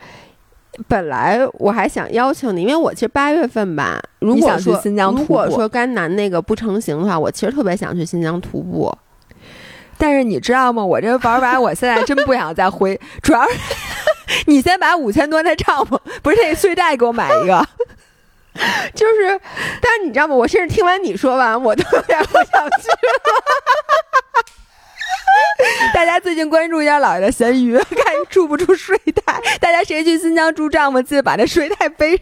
本来我还想邀请你，因为我其实八月份吧，如果说新疆徒如果步说甘南那个不成形的话，我其实特别想去新疆徒步。但是你知道吗？我这玩完，我现在真不想再回，主要是 你先把五千多那帐篷，不是那睡袋给我买一个。就是，但是你知道吗？我甚至听完你说完，我都有点不想去了。大家最近关注一下姥爷的咸鱼，看住不住睡袋。大家谁去新疆住帐篷，记得把那睡袋背。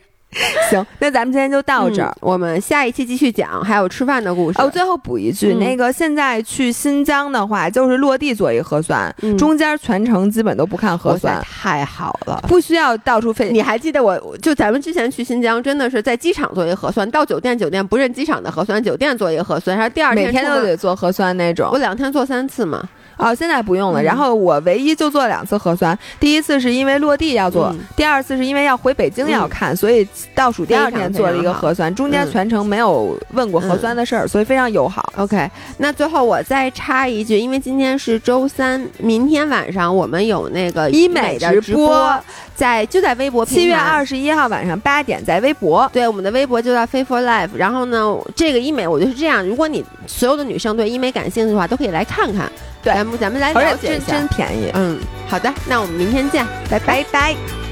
行，那咱们今天就到这儿，我们下一期继续讲，还有吃饭的故事。哦，最后补一句，那个现在去新疆的话，就是落地做一核酸，中间全程基本都不看核酸，太好了，不需要到处费。你还记得我就咱们之前去新疆，真的是在机场做一核酸，到酒店酒店不认机场的核酸，酒店做一个核酸，然后第二天每天都得做核酸那种。我两天做三次嘛。哦，现在不用了。然后我唯一就做两次核酸，第一次是因为落地要做，第二次是因为要回北京要看，所以倒数第二天做了一个核酸，中间全程没有问过核酸的事儿，所以非常友好。OK，那最后我再插一句，因为今天是周三，明天晚上我们有那个医美的直播，在就在微博，七月二十一号晚上八点在微博，对，我们的微博就叫 a for Life。然后呢，这个医美我就是这样，如果你所有的女生对医美感兴趣的话，都可以来看看。对，咱们咱们来了解一下，真便宜。嗯，好的，那我们明天见，拜拜拜。